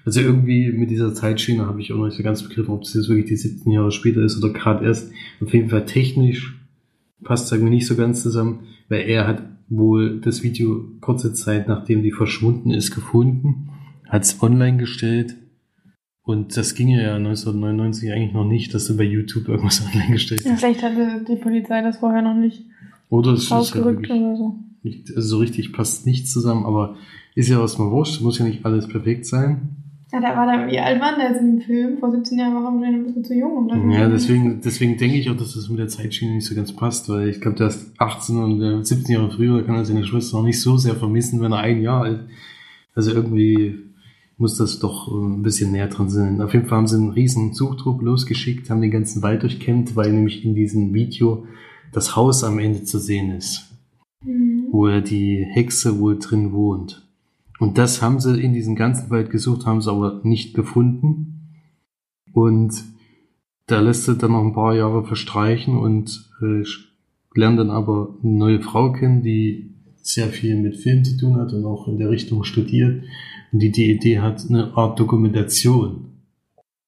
Also irgendwie mit dieser Zeitschiene habe ich auch noch nicht so ganz begriffen, ob das jetzt wirklich die 17 Jahre später ist oder gerade erst. Auf jeden Fall technisch passt es irgendwie nicht so ganz zusammen, weil er hat wohl das Video kurze Zeit nachdem die verschwunden ist gefunden, hat es online gestellt und das ging ja 1999 eigentlich noch nicht, dass du bei YouTube irgendwas online gestellt hast. vielleicht hatte die Polizei das vorher noch nicht Oder es ist halt wirklich oder so. nicht, also so richtig passt nichts zusammen, aber ist ja was mal wurscht, muss ja nicht alles perfekt sein. Ja, da war der, wie alt war der jetzt in dem Film? Vor 17 Jahren war er wahrscheinlich ein bisschen zu jung. Das Ja, deswegen, deswegen denke ich auch, dass das mit der Zeitschiene nicht so ganz passt, weil ich glaube, der ist 18 und äh, 17 Jahre früher, da kann er seine Schwester noch nicht so sehr vermissen, wenn er ein Jahr alt. Also irgendwie muss das doch äh, ein bisschen näher dran sein. Auf jeden Fall haben sie einen riesen Suchtrupp losgeschickt, haben den ganzen Wald durchkämmt, weil nämlich in diesem Video das Haus am Ende zu sehen ist, Mhm. wo die Hexe wohl drin wohnt. Und das haben sie in diesem ganzen Wald gesucht, haben sie aber nicht gefunden. Und da lässt er dann noch ein paar Jahre verstreichen und äh, lernt dann aber eine neue Frau kennen, die sehr viel mit Film zu tun hat und auch in der Richtung studiert und die die Idee hat, eine Art Dokumentation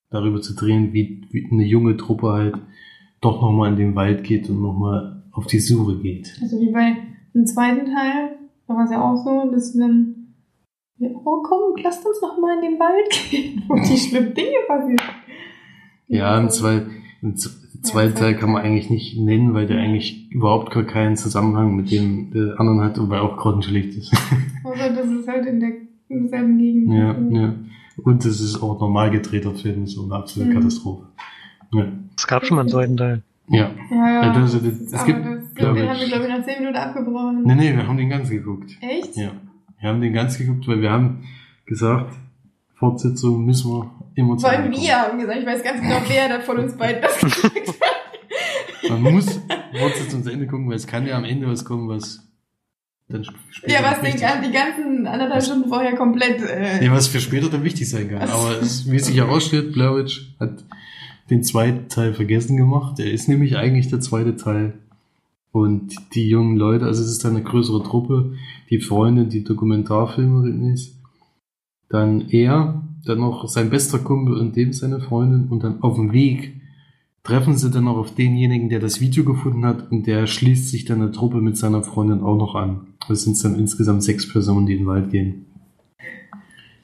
darüber zu drehen, wie, wie eine junge Truppe halt doch nochmal in den Wald geht und nochmal auf die Suche geht. Also wie bei dem zweiten Teil, da war es ja auch so, dass dann, ja, oh komm, lasst uns noch mal in den Wald gehen, wo die schlimmen Dinge passieren. Ja, im, zwei, im zweiten Teil kann man eigentlich nicht nennen, weil der eigentlich überhaupt gar keinen Zusammenhang mit dem der anderen hat und weil auch grottenschlecht ist. Außer das ist halt in der im selben Gegend. ja, ja. Und es ist auch normal gedrehter Film, ist so eine absolute Mhm. Katastrophe. Ja. Es gab schon mal einen zweiten Teil. ja. Ja, ja. Ja, das- das- es aber gibt, das, glaub den ich- haben wir, glaube ich, nach 10 Minuten abgebrochen. Nee, nee, wir haben den ganz geguckt. Echt? Ja. Wir haben den ganz geguckt, weil wir haben gesagt, Fortsetzung müssen wir immer Vor allem wir haben gesagt, ich weiß ganz genau, wer da von uns beiden das gesagt hat. Man muss Fortsetzung zu Ende gucken, weil es kann ja am Ende was kommen, was dann sp- später Ja, was den, die ganzen anderthalb Stunden vorher komplett. Äh, Ja, was für später dann wichtig sein kann. Aber es, wie sich herausstellt, Blairwitch hat den zweiten Teil vergessen gemacht. Er ist nämlich eigentlich der zweite Teil. Und die jungen Leute, also es ist dann eine größere Truppe, die Freundin, die Dokumentarfilmerin ist, dann er, dann noch sein bester Kumpel und dem seine Freundin und dann auf dem Weg treffen sie dann noch auf denjenigen, der das Video gefunden hat und der schließt sich dann der Truppe mit seiner Freundin auch noch an. Das sind dann insgesamt sechs Personen, die in den Wald gehen.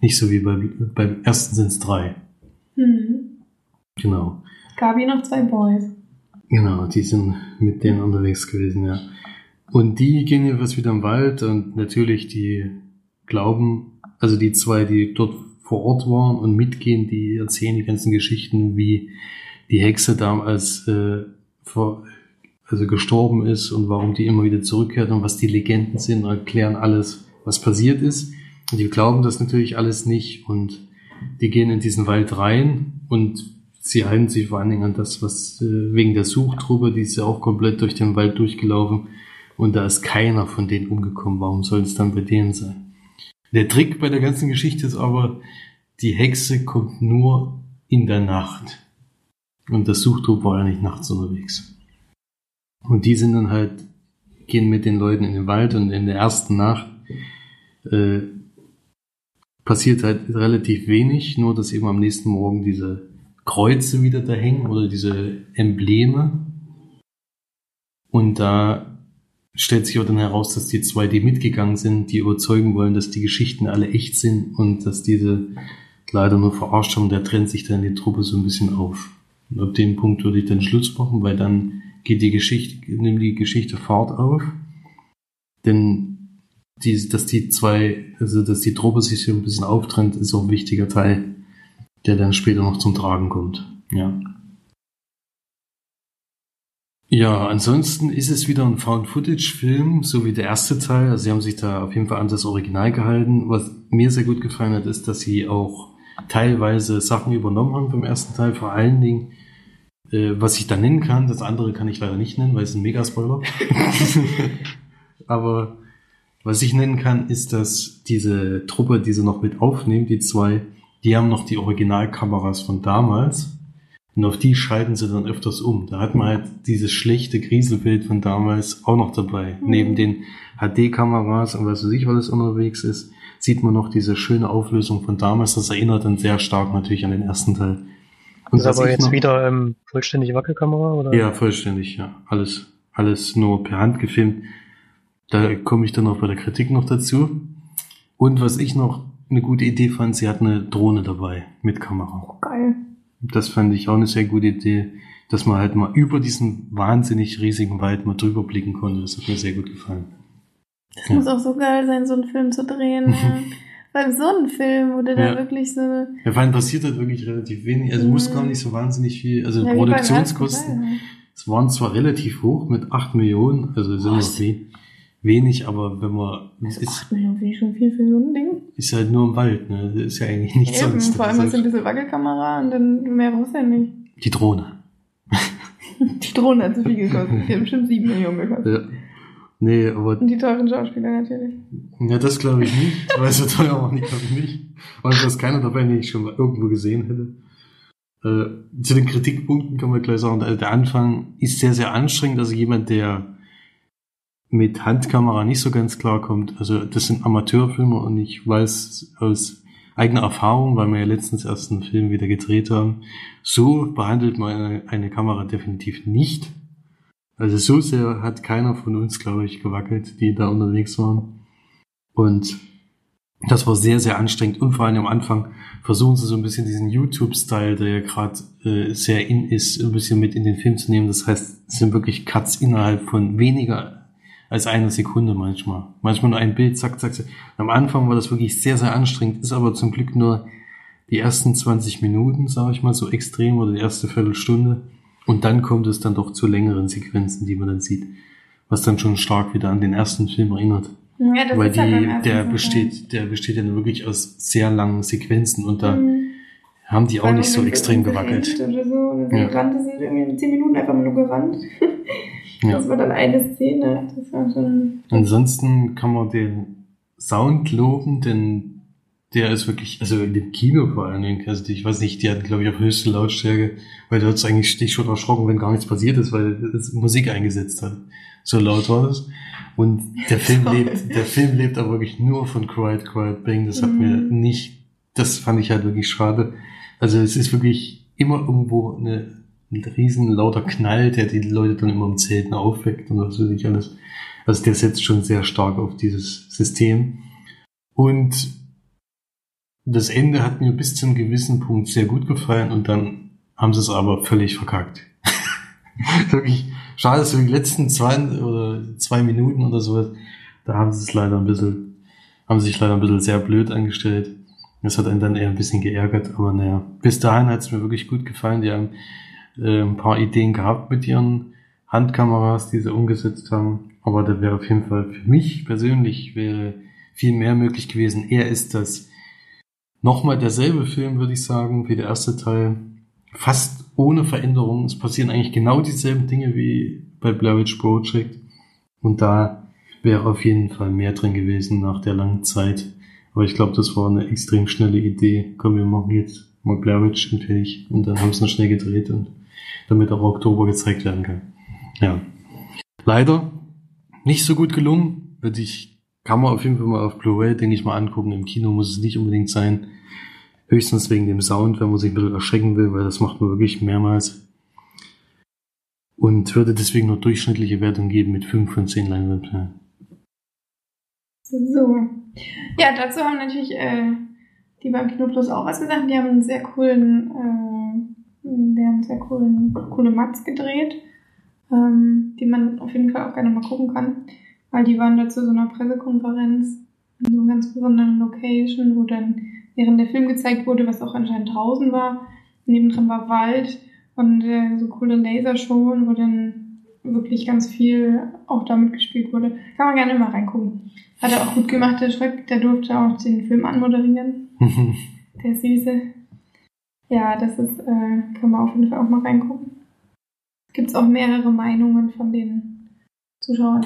Nicht so wie bei, beim ersten sind es drei. hm. Genau. Gabi noch zwei Boys. Genau, die sind mit denen unterwegs gewesen, ja. Und die gehen jedenfalls wieder im Wald und natürlich die glauben, also die zwei, die dort vor Ort waren und mitgehen, die erzählen die ganzen Geschichten, wie die Hexe damals äh, vor, also gestorben ist und warum die immer wieder zurückkehrt und was die Legenden sind erklären alles, was passiert ist. Und die glauben das natürlich alles nicht und die gehen in diesen Wald rein und sie halten sich vor allen Dingen an das, was äh, wegen der Suchtruppe, die ist ja auch komplett durch den Wald durchgelaufen und da ist keiner von denen umgekommen. Warum soll es dann bei denen sein? Der Trick bei der ganzen Geschichte ist aber, die Hexe kommt nur in der Nacht. Und das Suchtrupp war ja nicht nachts unterwegs. Und die sind dann halt, gehen mit den Leuten in den Wald und in der ersten Nacht äh, passiert halt relativ wenig, nur dass eben am nächsten Morgen diese Kreuze wieder da hängen oder diese Embleme. Und da stellt sich auch dann heraus, dass die zwei, die mitgegangen sind, die überzeugen wollen, dass die Geschichten alle echt sind und dass diese leider nur verarscht haben, der trennt sich dann die Truppe so ein bisschen auf. Und ab dem Punkt würde ich dann Schluss machen, weil dann geht die Geschichte, nimmt die Geschichte Fahrt auf. Denn die, dass die zwei, also dass die Truppe sich so ein bisschen auftrennt, ist auch ein wichtiger Teil, der dann später noch zum Tragen kommt. Ja. Ja, ansonsten ist es wieder ein Found-Footage-Film, so wie der erste Teil. Also sie haben sich da auf jeden Fall an das Original gehalten. Was mir sehr gut gefallen hat, ist, dass sie auch teilweise Sachen übernommen haben vom ersten Teil. Vor allen Dingen, äh, was ich da nennen kann, das andere kann ich leider nicht nennen, weil es ein Mega-Spoiler. Aber was ich nennen kann, ist, dass diese Truppe, die sie noch mit aufnehmen, die zwei, die haben noch die Originalkameras von damals. Und auf die schalten sie dann öfters um. Da hat man halt dieses schlechte Grieselbild von damals auch noch dabei. Mhm. Neben den HD-Kameras und was weiß ich, was unterwegs ist, sieht man noch diese schöne Auflösung von damals. Das erinnert dann sehr stark natürlich an den ersten Teil. Und Das ist aber jetzt noch- wieder ähm, vollständig Wackelkamera oder? ja, vollständig, ja. Alles, alles nur per Hand gefilmt. Da komme ich dann auch bei der Kritik noch dazu. Und was ich noch eine gute Idee fand, sie hat eine Drohne dabei mit Kamera. Oh, geil. Das fand ich auch eine sehr gute Idee, dass man halt mal über diesen wahnsinnig riesigen Wald mal drüber blicken konnte. Das hat mir sehr gut gefallen. Das Ja. muss auch so geil sein, so einen Film zu drehen. ne? Weil so ein Film, wo du da Ja. wirklich so. Ja, vor allem passiert halt wirklich relativ wenig. Also muss Mhm. gar nicht so wahnsinnig viel. Also Ja, beim Produktionskosten. Teil. Es waren zwar relativ hoch mit 8 Millionen, also sind noch we wenig, aber wenn man Also ist, 8 Millionen finde ich schon viel für so ein Ding. ist halt nur im Wald, ne? Das ist ja eigentlich nichts Eben, sonst. vor allem hast du ein ist bisschen Wackelkamera und dann mehr brauchst du ja nicht. halt die Drohne. Die Drohne hat so viel gekostet. Die hat bestimmt 7 Millionen gekostet. Ja. Nee, aber Und die teuren Schauspieler natürlich. ja, das glaube ich nicht, weil so teuer war nicht, glaube ich nicht. Und da ist keiner dabei, den ich schon mal irgendwo gesehen hätte. Äh, zu den Kritikpunkten kann man gleich sagen, der Anfang ist sehr, sehr anstrengend. Also jemand, der mit Handkamera nicht so ganz klar kommt, also das sind Amateurfilme und ich weiß aus eigene Erfahrung, weil wir ja letztens erst einen Film wieder gedreht haben. So behandelt man eine, eine Kamera definitiv nicht. Also so sehr hat keiner von uns, glaube ich, gewackelt, die da unterwegs waren. Und das war sehr, sehr anstrengend. Und vor allem am Anfang versuchen sie so ein bisschen diesen YouTube-Style, der ja gerade äh, sehr in ist, ein bisschen mit in den Film zu nehmen. Das heißt, es sind wirklich Cuts innerhalb von weniger als einer Sekunde manchmal. Manchmal nur ein Bild, zack, zack, zack. Am Anfang war das wirklich sehr, sehr anstrengend, ist aber zum Glück nur die ersten 20 Minuten, sage ich mal, so extrem oder die erste Viertelstunde. Und dann kommt es dann doch zu längeren Sequenzen, die man dann sieht, was dann schon stark wieder an den ersten Film erinnert. Ja, das Weil ist halt die, der so, besteht, der besteht ja wirklich aus sehr langen Sequenzen und da Mhm. haben die auch Weil nicht so extrem gewackelt. Oder so. Oder so Ja. gerannt, das sind irgendwie in 10 Minuten einfach nur gerannt. Ja. Das war dann eine Szene. Das war schon. Ansonsten kann man den Sound loben, denn der ist wirklich, also in dem Kino vor allen Dingen, also ich weiß nicht, die hatten glaube ich auf höchste Lautstärke, weil du hast eigentlich dich schon erschrocken, wenn gar nichts passiert ist, weil es Musik eingesetzt hat. So laut war das. Und der Film lebt, der Film lebt aber wirklich nur von Quiet Quiet Bang. Das hat mir Mhm. nicht, das fand ich halt wirklich schade. Also es ist wirklich immer irgendwo eine, ein riesen lauter Knall, der die Leute dann immer im Zelten aufweckt und was weiß ich alles. Also der setzt schon sehr stark auf dieses System. Und das Ende hat mir bis zum gewissen Punkt sehr gut gefallen und dann haben sie es aber völlig verkackt. wirklich schade, dass wir die letzten zwei oder zwei Minuten oder sowas, da haben sie es leider ein bisschen, haben sich leider ein bisschen sehr blöd angestellt. Das hat einen dann eher ein bisschen geärgert, aber naja, bis dahin hat es mir wirklich gut gefallen. Die haben äh, ein paar Ideen gehabt mit ihren Handkameras, die sie umgesetzt haben. Aber da wäre auf jeden Fall für mich persönlich wäre viel mehr möglich gewesen. Eher ist das nochmal derselbe Film, würde ich sagen, wie der erste Teil. Fast ohne Veränderung. Es passieren eigentlich genau dieselben Dinge wie bei Blair Witch Project. Und da wäre auf jeden Fall mehr drin gewesen nach der langen Zeit. Aber ich glaube, das war eine extrem schnelle Idee. Komm, wir machen jetzt mal Blair Witch und fertig. Und dann haben sie noch schnell gedreht und damit auch Oktober gezeigt werden kann. Ja. Leider nicht so gut gelungen. Würde ich, kann man auf jeden Fall mal auf Blu-ray, denke ich mal, angucken. Im Kino muss es nicht unbedingt sein. Höchstens wegen dem Sound, wenn man sich ein bisschen erschrecken will, weil das macht man wirklich mehrmals. Und würde deswegen nur durchschnittliche Wertung geben mit 5 von 10 Leinwandperlen. So. Ja, dazu haben natürlich äh, die beim Kino Plus auch was gesagt. Die haben einen sehr coolen, äh, die haben einen sehr coolen, coole Mats gedreht, ähm, die man auf jeden Fall auch gerne mal gucken kann. Weil die waren da zu so einer Pressekonferenz in so einer ganz besonderen Location, wo dann während der Film gezeigt wurde, was auch anscheinend draußen war. Nebendran war Wald und äh, so coole Lasershowen, wo dann wirklich ganz viel auch damit gespielt wurde. Kann man gerne mal reingucken. Hat er auch gut gemacht, der Schreck. Der durfte auch den Film anmoderieren. Der Süße. Ja, das ist, äh, kann man auf jeden Fall auch mal reingucken. Gibt's auch mehrere Meinungen von den Zuschauern.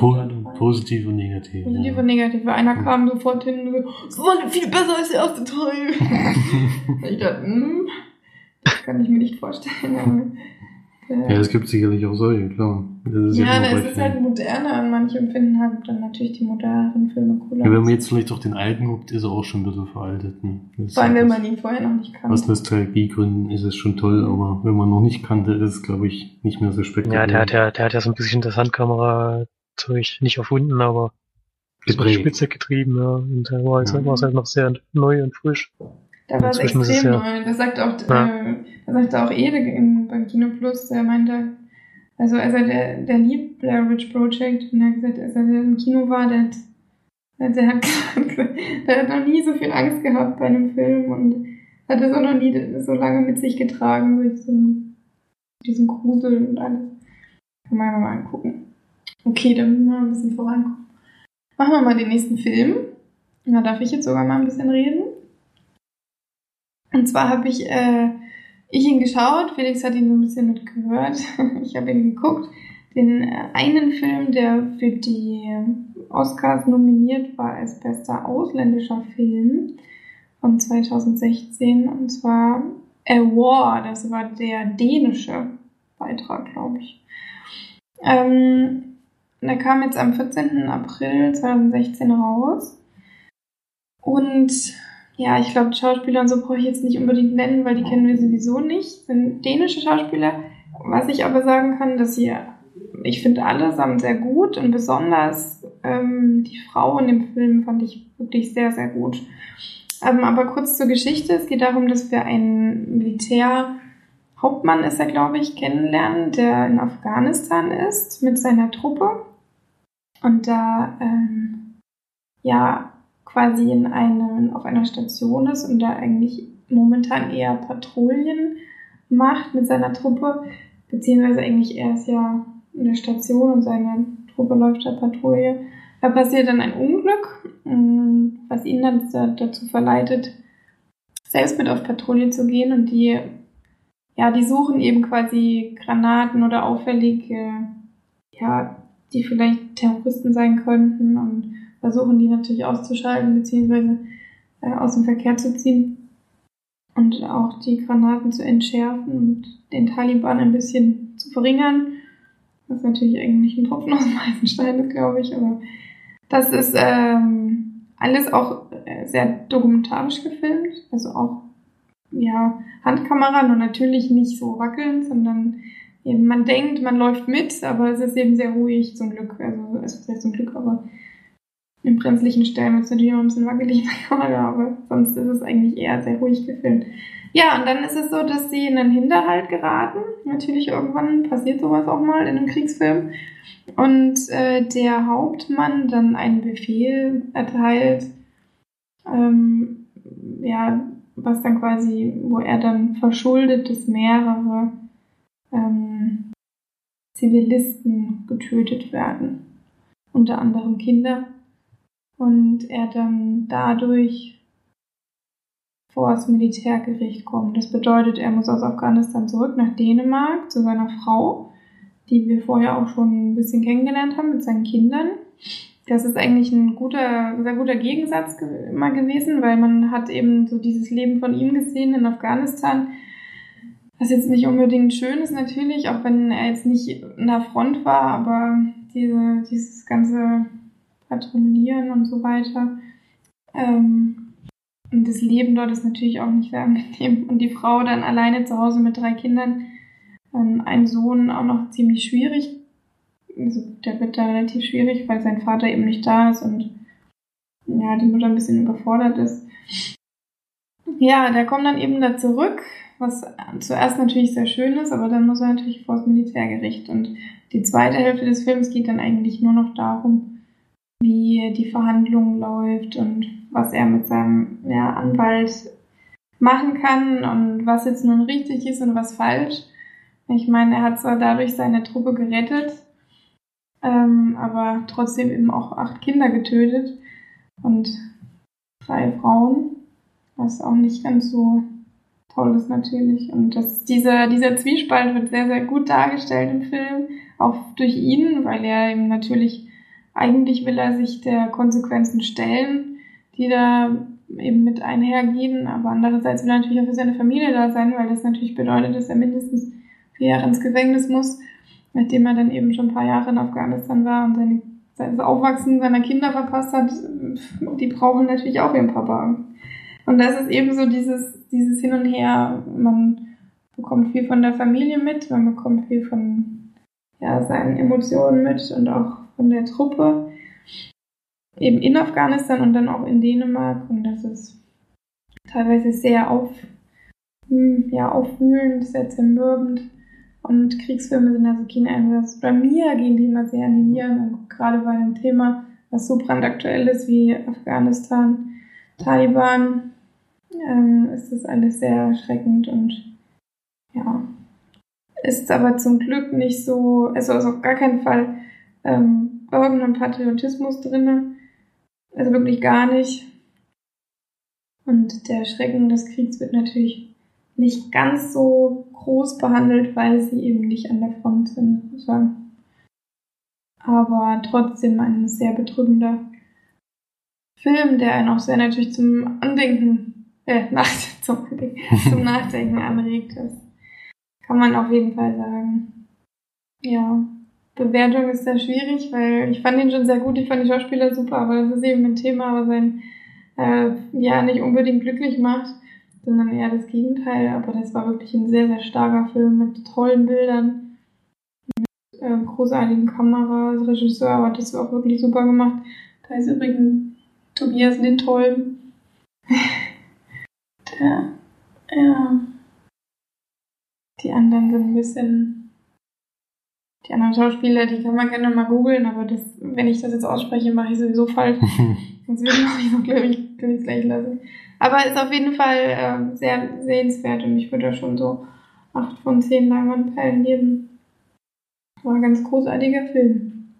positiv und negativ. Positiv ja. und negativ. Einer kam sofort hin und so, es war viel besser als der erste Teil. ich dachte, hm, das kann ich mir nicht vorstellen. Ja, es gibt sicherlich auch solche, klar. Das ist ja, bei ist halt moderner und manche empfinden halt dann natürlich die moderneren Filme cooler. ja, wenn man jetzt vielleicht auch den alten guckt, ist er auch schon ein bisschen veraltet. Ne? Vor allem, wenn halt man ihn vorher noch nicht kannte. Aus Nostalgiegründen ist es schon toll, aber wenn man noch nicht kannte, ist es, glaube ich, nicht mehr so spektakulär. Ja, der hat ja, der hat ja so ein bisschen das Handkamera-Zeug nicht erfunden, aber Geprägt. Spitze getrieben, ja. Und da war es war es halt noch sehr neu und frisch. Da war es extrem ja- neu. Das sagt auch, Ja. äh, das sagte auch Ede in, beim Kino Plus, der meinte, also als er der, der liebt Blair Witch Project und er hat gesagt, als er im Kino war, der hat, der hat, der hat noch nie so viel Angst gehabt bei einem Film und hat das auch noch nie so lange mit sich getragen, durch so einen, diesen Grusel und alles. Kann man ja mal angucken. Okay, dann müssen wir ein bisschen vorankommen. Machen wir mal den nächsten Film. Da darf ich jetzt sogar mal ein bisschen reden. Und zwar habe ich, äh, ich ihn geschaut, Felix hat ihn so ein bisschen mitgehört. Ich habe ihn geguckt. Den äh, einen Film, der für die Oscars nominiert war als bester ausländischer Film von 2016. Und zwar A War, das war der dänische Beitrag, glaube ich. Ähm, der kam jetzt am 14. April 2016 raus. Und ja, ich glaube, Schauspieler und so brauche ich jetzt nicht unbedingt nennen, weil die kennen wir sowieso nicht. Sind dänische Schauspieler. Was ich aber sagen kann, dass sie, ich finde allesamt sehr gut und besonders ähm, die Frau in dem Film fand ich wirklich sehr, sehr gut. Ähm, aber kurz zur Geschichte. Es geht darum, dass wir einen Militärhauptmann, ist er, glaube ich, kennenlernen, der in Afghanistan ist mit seiner Truppe. Und da, ähm, ja, quasi in einem, auf einer Station ist und da eigentlich momentan eher Patrouillen macht mit seiner Truppe, beziehungsweise eigentlich er ist ja in der Station und seine Truppe läuft der Patrouille. Da passiert dann ein Unglück, mm, was ihn dann dazu verleitet, selbst mit auf Patrouille zu gehen und die, ja, die suchen eben quasi Granaten oder auffällige, ja, die vielleicht Terroristen sein könnten und versuchen die natürlich auszuschalten beziehungsweise äh, aus dem Verkehr zu ziehen und auch die Granaten zu entschärfen und den Taliban ein bisschen zu verringern. Was natürlich eigentlich ein Tropfen aus dem heißen Stein ist, glaube ich, aber das ist ähm, alles auch äh, sehr dokumentarisch gefilmt, also auch ja Handkamera, nur natürlich nicht so wackelnd, sondern eben man denkt, man läuft mit, aber es ist eben sehr ruhig zum Glück. Also es ist zum Glück, aber in brenzlichen Stellen wird es natürlich immer ein bisschen wackelig in aber sonst ist es eigentlich eher sehr ruhig gefilmt. Ja, und dann ist es so, dass sie in einen Hinterhalt geraten. Natürlich irgendwann passiert sowas auch mal in einem Kriegsfilm. Und äh, der Hauptmann dann einen Befehl erteilt, ähm, ja, was dann quasi, wo er dann verschuldet, dass mehrere ähm, Zivilisten getötet werden. Unter anderem Kinder und er dann dadurch vor das Militärgericht kommt. Das bedeutet, er muss aus Afghanistan zurück nach Dänemark zu seiner Frau, die wir vorher auch schon ein bisschen kennengelernt haben mit seinen Kindern. Das ist eigentlich ein guter, sehr guter Gegensatz immer gewesen, weil man hat eben so dieses Leben von ihm gesehen in Afghanistan, was jetzt nicht unbedingt schön ist natürlich, auch wenn er jetzt nicht in der Front war, aber diese, dieses ganze patrouillieren und so weiter. Ähm, und das Leben dort ist natürlich auch nicht sehr angenehm. Und die Frau dann alleine zu Hause mit drei Kindern, ähm, ein Sohn auch noch ziemlich schwierig. Also der wird da relativ schwierig, weil sein Vater eben nicht da ist und ja, die Mutter ein bisschen überfordert ist. Ja, der kommt dann eben da zurück, was zuerst natürlich sehr schön ist, aber dann muss er natürlich vor das Militärgericht. Und die zweite Hälfte des Films geht dann eigentlich nur noch darum, wie die Verhandlung läuft und was er mit seinem ja, Anwalt machen kann und was jetzt nun richtig ist und was falsch. Ich meine, er hat zwar dadurch seine Truppe gerettet, ähm, aber trotzdem eben auch acht Kinder getötet und drei Frauen, was auch nicht ganz so toll ist natürlich. Und das, dieser, dieser Zwiespalt wird sehr, sehr gut dargestellt im Film, auch durch ihn, weil er eben natürlich eigentlich will er sich der Konsequenzen stellen, die da eben mit einhergehen, aber andererseits will er natürlich auch für seine Familie da sein, weil das natürlich bedeutet, dass er mindestens vier Jahre ins Gefängnis muss, nachdem er dann eben schon ein paar Jahre in Afghanistan war und seine, das Aufwachsen seiner Kinder verpasst hat. Die brauchen natürlich auch ihren Papa. Und das ist eben so dieses, dieses Hin und Her. Man bekommt viel von der Familie mit, man bekommt viel von ja, seinen Emotionen mit und auch von der Truppe, eben in Afghanistan und dann auch in Dänemark. Und das ist teilweise sehr auf, hm, ja, aufwühlend, sehr zermürbend. Und Kriegsfilme sind also kein Einsatz. Bei mir gehen die immer sehr an die Nieren, gerade bei einem Thema, was so brandaktuell ist wie Afghanistan, Taliban, ähm, ist das alles sehr erschreckend und ja, ist aber zum Glück nicht so, also ist auf gar keinen Fall ähm, irgendein Patriotismus drinne. Also wirklich gar nicht. Und der Schrecken des Kriegs wird natürlich nicht ganz so groß behandelt, weil sie eben nicht an der Front sind, sozusagen. Aber trotzdem ein sehr bedrückender Film, der einen auch sehr natürlich zum Andenken, äh, nach, zum, zum Nachdenken anregt. Das kann man auf jeden Fall sagen. Ja. Bewertung ist sehr schwierig, weil ich fand ihn schon sehr gut, ich fand die Schauspieler super, aber das ist eben ein Thema, was einen äh, ja nicht unbedingt glücklich macht, sondern eher das Gegenteil. Aber das war wirklich ein sehr, sehr starker Film mit tollen Bildern, mit äh, großartigen Kameras. Regisseur hat das auch wirklich super gemacht. Da ist übrigens Tobias Lindholm. Der, ja. Die anderen sind ein bisschen. Die anderen Schauspieler, die kann man gerne mal googeln, aber das, wenn ich das jetzt ausspreche, mache ich sowieso falsch. Sonst würde ich auch, glaube ich, kann ich es gleich lassen. Aber ist auf jeden Fall äh, sehr sehenswert und ich würde da schon so 8 von 10 Leinwandperlen geben. War ein ganz großartiger Film.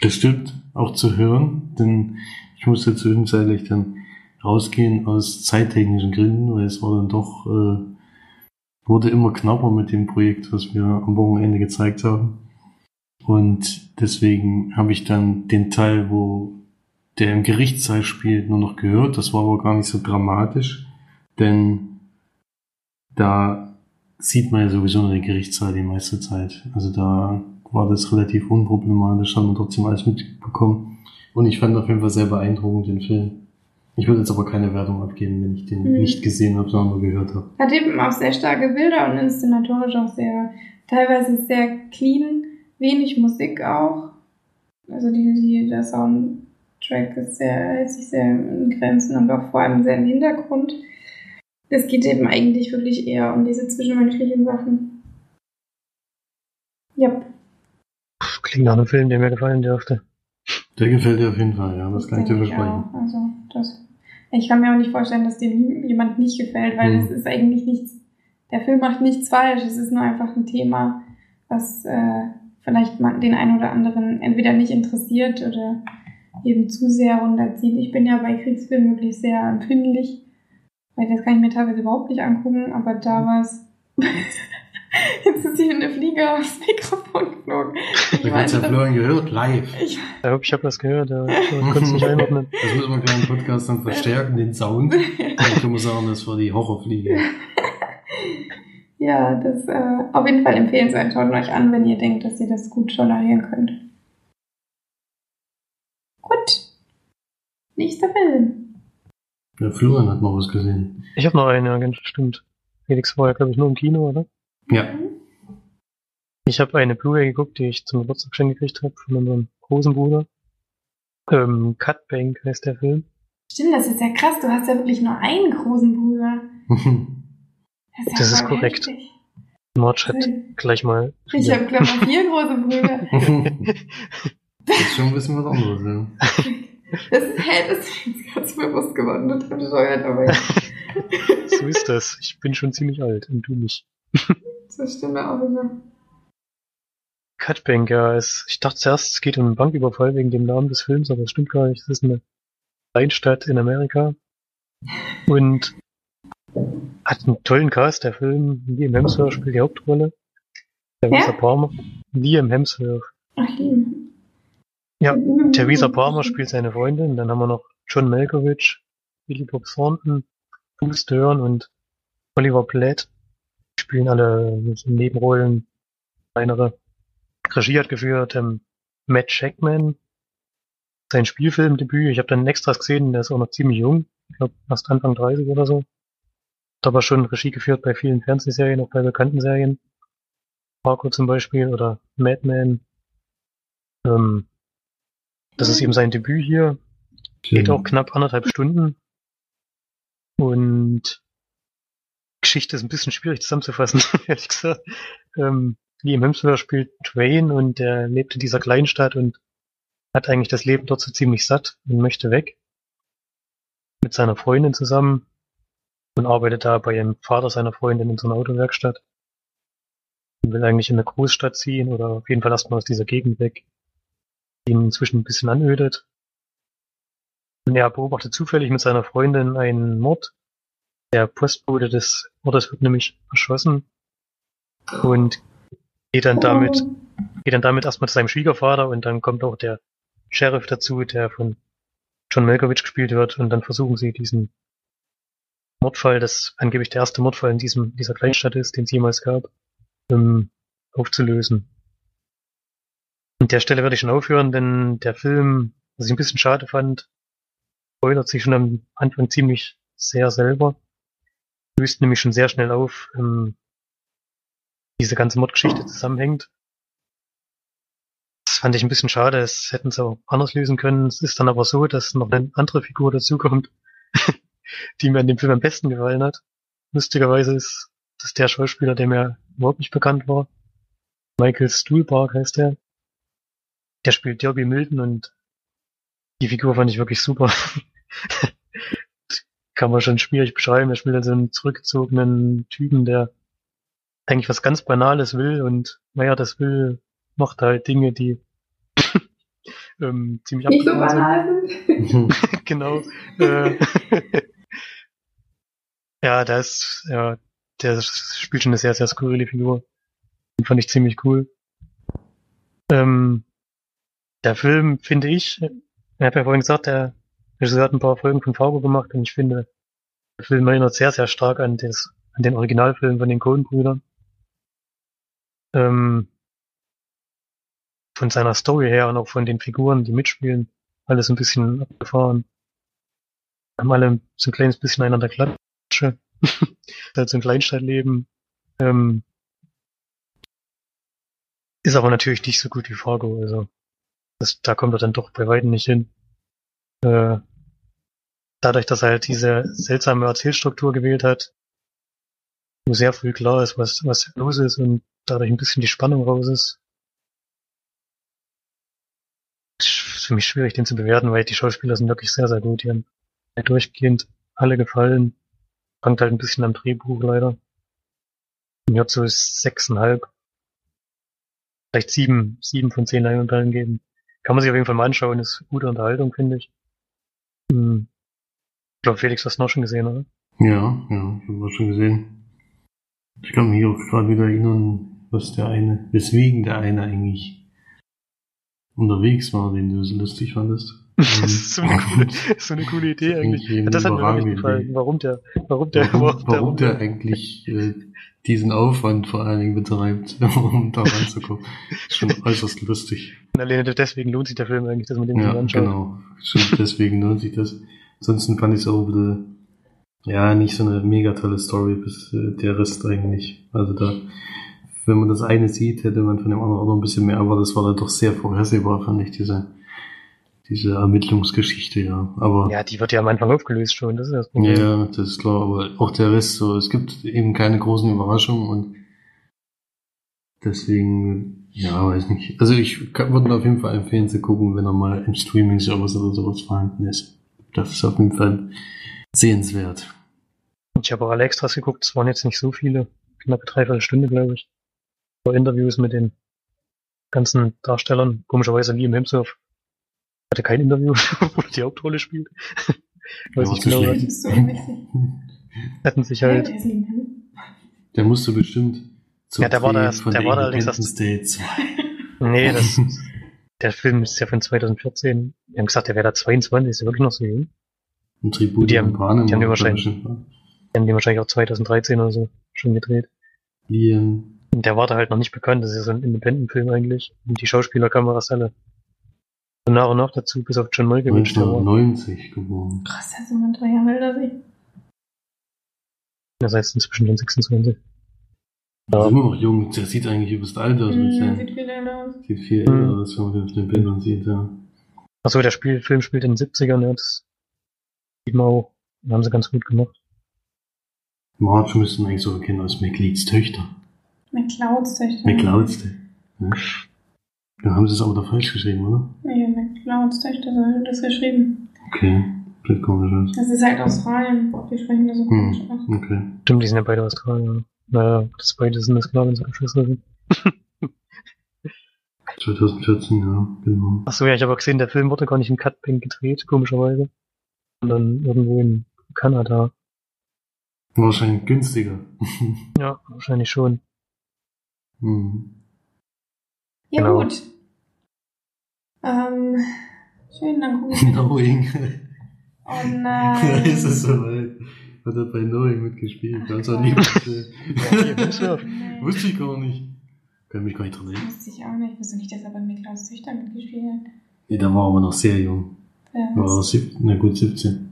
Das stimmt, auch zu hören, denn ich musste zwischenzeitlich dann rausgehen aus zeittechnischen Gründen, weil es war dann doch, äh, wurde immer knapper mit dem Projekt, was wir am Wochenende gezeigt haben. Und deswegen habe ich dann den Teil, wo der im Gerichtssaal spielt, nur noch gehört. Das war aber gar nicht so dramatisch, denn da sieht man ja sowieso nur den Gerichtssaal die meiste Zeit. Also da war das relativ unproblematisch, hat man trotzdem alles mitbekommen. Und ich fand auf jeden Fall sehr beeindruckend den Film. Ich würde jetzt aber keine Wertung abgeben, wenn ich den Mhm. nicht gesehen habe, sondern nur gehört habe. Hat eben auch sehr starke Bilder und inszenatorisch auch sehr, teilweise sehr clean, wenig Musik auch. Also die, die, der Soundtrack ist sehr, hält sich sehr in Grenzen und auch vor allem sehr im Hintergrund. Es geht eben eigentlich wirklich eher um diese zwischenmenschlichen Sachen. Ja, Klingt nach einem Film, der mir gefallen dürfte. Der gefällt dir auf jeden Fall, ja, das kann ich dir versprechen. auch. Also, das, ich kann mir auch nicht vorstellen, dass dem jemand nicht gefällt, weil Mhm. es ist eigentlich nichts, der Film macht nichts falsch, es ist nur einfach ein Thema, was äh, vielleicht den einen oder anderen entweder nicht interessiert oder eben zu sehr runterzieht. Ich bin ja bei Kriegsfilmen wirklich sehr empfindlich, weil das kann ich mir teilweise überhaupt nicht angucken, aber da war es. Jetzt ist hier eine Fliege aufs Mikrofon geflogen. Ich Da hat's ja Florian gehört, live. ich, Ich glaube, ich habe das gehört, aber ich konnte es nicht einordnen. Das müssen wir gleich im Podcast dann verstärken, den Sound. Können wir sagen, das war die Horrorfliege. Ja, das äh, auf jeden Fall empfehlenswert. Schaut euch an, wenn ihr denkt, dass ihr das gut tolerieren könnt. Gut. Nächster Film. Der Florian hat noch was gesehen. Ich habe noch einen, ja, ganz stimmt. Felix war ja, glaube ich, nur im Kino, oder? Ja. Ich habe eine Blu-ray geguckt, die ich zum Geburtstag geschenkt gekriegt habe von unserem großen Bruder. Ähm, Cutbank heißt der Film. Stimmt, das ist ja krass. Du hast ja wirklich nur einen großen Bruder. Das ist, ja Das ist korrekt. heftig. Hat gleich mal. Ich habe, glaube ich, vier große Brüder. das ist schon ein bisschen was anderes, ja. Das ist, hä, das ist mir jetzt ganz bewusst geworden. Total bescheuert, aber ja, so ist das. Ich bin schon ziemlich alt und du nicht. Das stimmt auch wieder. Cutbank, ja. Es, ich dachte zuerst, es geht um einen Banküberfall wegen dem Namen des Films, aber das stimmt gar nicht. Es ist eine Kleinstadt in Amerika. Und hat einen tollen Cast, der Film. Liam Hemsworth spielt die Hauptrolle. Theresa Wer? Palmer. Liam Hemsworth. Ach. Ja, Theresa Palmer spielt seine Freundin. Dann haben wir noch John Malkovich, Billy Bob Thornton, Bruce Dern und Oliver Platt. Spielen alle Nebenrollen. Kleinere. Regie hat geführt ähm, Matt Shackman. Sein Spielfilmdebüt. Ich habe dann Extras gesehen, der ist auch noch ziemlich jung. Ich glaube, erst Anfang 30 oder so. Hat aber schon Regie geführt bei vielen Fernsehserien, auch bei bekannten Serien. Marco zum Beispiel oder Madman. Ähm, das ist eben sein Debüt hier. Geht auch knapp anderthalb Stunden. Und Geschichte ist ein bisschen schwierig zusammenzufassen, ehrlich gesagt. Ähm, Liam Hemsworth spielt Dwayne und der lebt in dieser Kleinstadt und hat eigentlich das Leben dort so ziemlich satt und möchte weg. Mit seiner Freundin zusammen und arbeitet da bei dem Vater seiner Freundin in so einer Autowerkstatt. Und will eigentlich in eine Großstadt ziehen oder auf jeden Fall erstmal aus dieser Gegend weg, die ihn inzwischen ein bisschen anödet. Und er beobachtet zufällig mit seiner Freundin einen Mord. Der Postbote des Mordes wird nämlich erschossen und geht dann damit, geht dann damit erstmal zu seinem Schwiegervater und dann kommt auch der Sheriff dazu, der von John Malkovich gespielt wird und dann versuchen sie diesen Mordfall, das angeblich der erste Mordfall in diesem, dieser Kleinstadt ist, den es jemals gab, ähm, aufzulösen. An der Stelle werde ich schon aufhören, denn der Film, was ich ein bisschen schade fand, spoilert sich schon am Anfang ziemlich sehr selber. Löst nämlich schon sehr schnell auf, ähm, diese ganze Mordgeschichte zusammenhängt. Das fand ich ein bisschen schade, es hätten sie auch anders lösen können. Es ist dann aber so, dass noch eine andere Figur dazukommt, die mir in dem Film am besten gefallen hat. Lustigerweise ist das der Schauspieler, der mir überhaupt nicht bekannt war. Michael Stuhlbarg heißt der. Der spielt Derby Milton und die Figur fand ich wirklich super. Kann man schon schwierig beschreiben. Er spielt also einen zurückgezogenen Typen, der eigentlich was ganz Banales will und naja, das will, macht halt Dinge, die ähm, ziemlich Nicht so banal sind. genau. Äh, ja, das, ja, der spielt schon eine sehr, sehr skurrile Figur. Den fand ich ziemlich cool. Ähm, der Film, finde ich, ich habe ja vorhin gesagt, der Regisseur hat ein paar Folgen von Fargo gemacht und ich finde, der Film erinnert sehr, sehr stark an, das, an den Originalfilm von den Coen-Brüdern. Ähm, von seiner Story her und auch von den Figuren, die mitspielen, alles ein bisschen abgefahren. Haben alle so ein kleines bisschen einander Klatsche. halt so ein Kleinstadtleben. Ähm, ist aber natürlich nicht so gut wie Fargo, also das, da kommt er dann doch bei weitem nicht hin. Äh, dadurch, dass er halt diese seltsame Erzählstruktur gewählt hat, wo sehr früh klar ist, was, was los ist und dadurch ein bisschen die Spannung raus ist. Ist für mich schwierig, den zu bewerten, weil die Schauspieler sind wirklich sehr, sehr gut. Die haben halt durchgehend alle gefallen. Fangt halt ein bisschen am Drehbuch leider. Mir hat so sechseinhalb, vielleicht sieben, sieben von zehn Leinwandperlen geben. Kann man sich auf jeden Fall mal anschauen, ist gute Unterhaltung, finde ich. Hm. Ich glaube, Felix hast du noch schon gesehen, oder? Ja, ja, ich habe schon gesehen. Ich kann mich auch gerade wieder erinnern, was der eine, weswegen der eine eigentlich unterwegs war, den du so lustig fandest. Das ist so eine coole, so eine coole Idee eigentlich. Das hat mir wirklich gefallen, Idee. warum der, warum der, warum, warum der eigentlich äh, diesen Aufwand vor allen Dingen betreibt, um da ranzukommen. Ist schon äußerst lustig. Alleine deswegen lohnt sich der Film eigentlich, dass man den Ja, anschaut. genau. Schon deswegen lohnt sich das. Ansonsten fand ich es auch wieder, ja, nicht so eine mega tolle Story, bis äh, der Rest eigentlich. Also da, wenn man das eine sieht, hätte man von dem anderen auch noch ein bisschen mehr, aber das war dann doch sehr vorhersehbar, fand ich, diese, diese Ermittlungsgeschichte, ja. Aber Ja, die wird ja am Anfang aufgelöst schon, das ist das Problem. ja, das ist klar, aber auch der Rest so, es gibt eben keine großen Überraschungen und deswegen, ja, weiß nicht. Also ich würde auf jeden Fall empfehlen zu gucken, wenn er mal im Streaming-Service oder sowas vorhanden ist. Das ist auf jeden Fall sehenswert. Ich habe auch alle Extras geguckt, es waren jetzt nicht so viele, knappe dreiviertel Stunde, glaube ich. Vor Interviews mit den ganzen Darstellern, komischerweise Liam Hemsworth hatte kein Interview, wo er die Hauptrolle spielt. Weiß Ja, nicht zu genau. Das so hatten sich halt der musste bestimmt zum Ja, der war da- von der war da allerdings Day 2. Nee, das, der Film ist ja von 2014. Die haben gesagt, der wäre da 22, ist ja wirklich noch so jung. Ein Tribut Die haben- an Panem. die haben die war wahrscheinlich-? Die haben die wahrscheinlich auch 2013 oder so schon gedreht. Liam. Und der war da halt noch nicht bekannt, das ist ja so ein Independent-Film eigentlich. Und die Schauspieler kamen erst alle so nach und nach dazu, bis auf John Malkovich, der war, 1990 geboren. Krass, der ist immer drei Jahre älter als ich. ist jetzt inzwischen schon 26. Der ist immer noch jung. Der sieht eigentlich übelst alt aus. mit Mhm, seinen- sieht viel älter aus. Sieht viel Mhm. älter aus, wenn man den auf den Bildern sieht, ja. achso, der Spiel, Film spielt in den 70ern, ja, das sieht man auch. Den haben sie ganz gut gemacht. Marge müssten eigentlich so erkennen als McLeods Töchter. McClouds Töchter. McLeods. Ja. Dann haben sie es aber da falsch geschrieben, oder? Ja, McClouds Töchter, so wird das geschrieben. Okay. Das komisch aus. Das ist halt Australien. Die sprechen da so komisch Hm. aus. Okay. Stimmt, die sind ja beide Australier. Naja, das beide sind das klar, wenn sie sind. 2014, ja, genau. Achso, ja, ich habe auch gesehen, der Film wurde gar nicht in Cutbank gedreht, komischerweise. Sondern irgendwo in Kanada. Wahrscheinlich günstiger. Ja, wahrscheinlich schon. hm. Ja, Genau. gut. Ähm, schön, dann gucke ich. Knowing. Oh Da nein. ist es soweit. Hat er bei Knowing mitgespielt. Ganz Hemsworth. Nee. Wusste ich gar nicht. Kann mich gar nicht dran erinnern. Wusste ich auch nicht. Wusste nicht, dass er bei McClouds Töchter mitgespielt hat. Nee, da war aber noch sehr jung. Wer War ist- sieb, na gut, 17.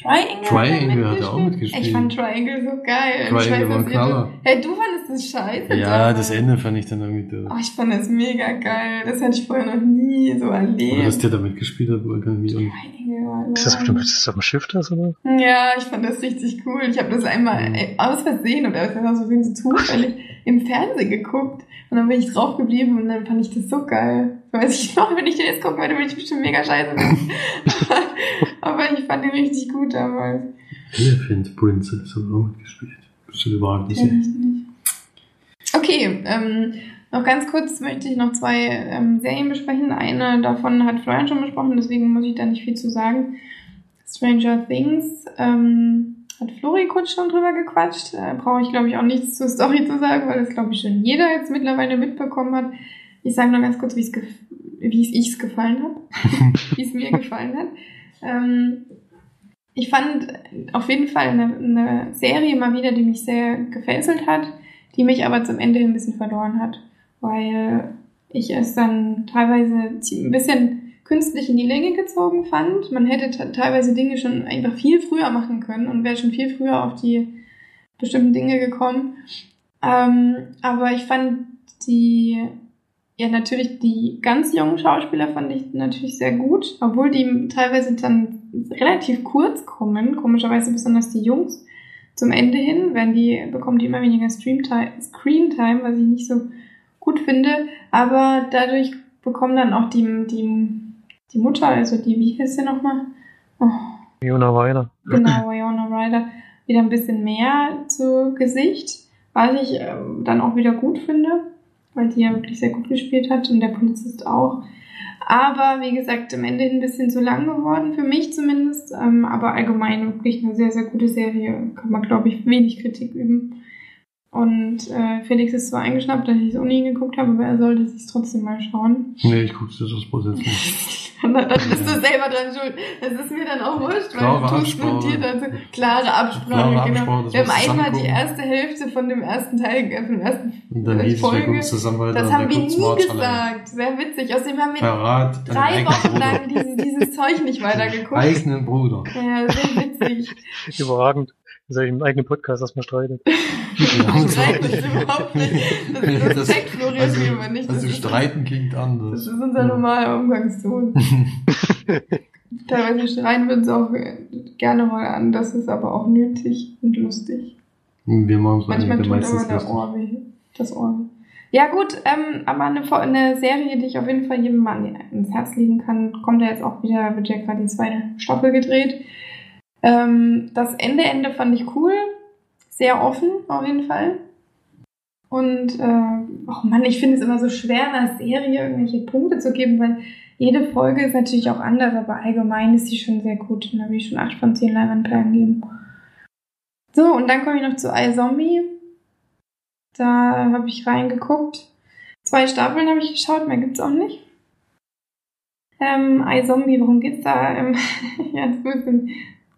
Triangle, Triangle hat er auch mitgespielt. Ich fand Triangle so geil. Triangle ich weiß, war Knaller. Hey, du fandest das scheiße. Ja, das Ende fand ich dann irgendwie doof. Oh, ich fand das mega geil. Das hatte ich vorher noch nie so Aber erlebt. dass der da mitgespielt hat, auch nicht. Triangle war Ist das bestimmt ist das auf dem Schiff das, oder? Ja, ich fand das richtig cool. Ich habe das einmal Mhm. aus Versehen oder aus Versehen so zufällig im Fernsehen geguckt. Und dann bin ich drauf geblieben und dann fand ich das so geil. Weiß ich noch, wenn ich den jetzt gucken würde, würde ich bestimmt mega scheiße finden. Aber ich fand den richtig gut damals. Elephant Princess hat auch mitgespielt. Bestimmt überragend. Ich nicht. Okay, ähm, noch ganz kurz möchte ich noch zwei ähm, Serien besprechen. Eine davon hat Florian schon besprochen, deswegen muss ich da nicht viel zu sagen. Stranger Things ähm, hat Flori kurz schon drüber gequatscht. Äh, Brauche ich, glaube ich, auch nichts zur Story zu sagen, weil das, glaube ich, schon jeder jetzt mittlerweile mitbekommen hat. Ich sage nur ganz kurz, wie es gef wie es gefallen hat. wie es mir gefallen hat. Ähm, ich fand auf jeden Fall eine, eine Serie mal wieder, die mich sehr gefesselt hat, die mich aber zum Ende ein bisschen verloren hat, weil ich es dann teilweise ein bisschen künstlich in die Länge gezogen fand. Man hätte te- teilweise Dinge schon einfach viel früher machen können und wäre schon viel früher auf die bestimmten Dinge gekommen. Ähm, aber ich fand die, ja natürlich die ganz jungen Schauspieler fand ich natürlich sehr gut, obwohl die teilweise dann relativ kurz kommen, komischerweise besonders die Jungs. Zum Ende hin werden die, bekommen die immer weniger Streamtime, Screentime, was ich nicht so gut finde, aber dadurch bekommen dann auch die, die, die Mutter, also die, wie heißt sie nochmal? Oh, Fiona Weiler. genau, Winona Ryder, wieder ein bisschen mehr zu Gesicht, was ich ähm, dann auch wieder gut finde, weil die ja wirklich sehr gut gespielt hat und der Polizist auch. Aber wie gesagt, am Ende ein bisschen zu lang geworden, für mich zumindest. Ähm, aber allgemein wirklich eine sehr, sehr gute Serie. Kann man, glaube ich, wenig Kritik üben. Und äh, Felix ist zwar eingeschnappt, dass ich es ohne ihn geguckt habe, aber er sollte sich trotzdem mal schauen. Nee, ich guck's das aus Prozess nicht. dann bist du selber dran schuld. Das ist mir dann auch wurscht, weil Klare du tust mit dir dazu. Klare Absprache, Klare genau. Absprache, dass wir haben einmal die erste Hälfte von dem ersten Teil, äh, von dem ersten dann äh, hieß es, Folge. gucken zusammen weiter. Das haben der wir nie allein. gesagt. Sehr witzig. Außerdem haben wir Verrat drei Wochen lang dieses, dieses Zeug nicht weitergeguckt. Eigenen Bruder. Ja, sehr witzig. Überragend. Dass er im eigenen Podcast erstmal streitet. Wir haben uns Streiten ist überhaupt nicht. Das, das, checkt Florian also, Weber nicht. Also Das ist- streiten klingt Das anders. ist unser normaler Umgangston. Teilweise schreien wir uns auch gerne mal an. Das ist aber auch nötig und lustig. Wir machen es Manchmal tut meistens aber der. Ohr weh. Das Ohr. weh. Ja gut, ähm, aber eine, eine Serie, die ich auf jeden Fall jedem Mann ins Herz legen kann, kommt ja jetzt auch wieder, wird ja gerade die zweite Staffel gedreht. Ähm, das Ende, Ende fand ich cool. Sehr offen, auf jeden Fall. Und, äh, oh Mann, ich finde es immer so schwer, einer Serie irgendwelche Punkte zu geben, weil jede Folge ist natürlich auch anders, aber allgemein ist sie schon sehr gut. Und da will ich schon 8 von 10 Leinwandperlen geben. So, und dann komme ich noch zu iZombie. Da habe ich reingeguckt. Zwei Staffeln habe ich geschaut, mehr gibt's auch nicht. Ähm, iZombie, worum geht's da? Ähm, ja, das ist ein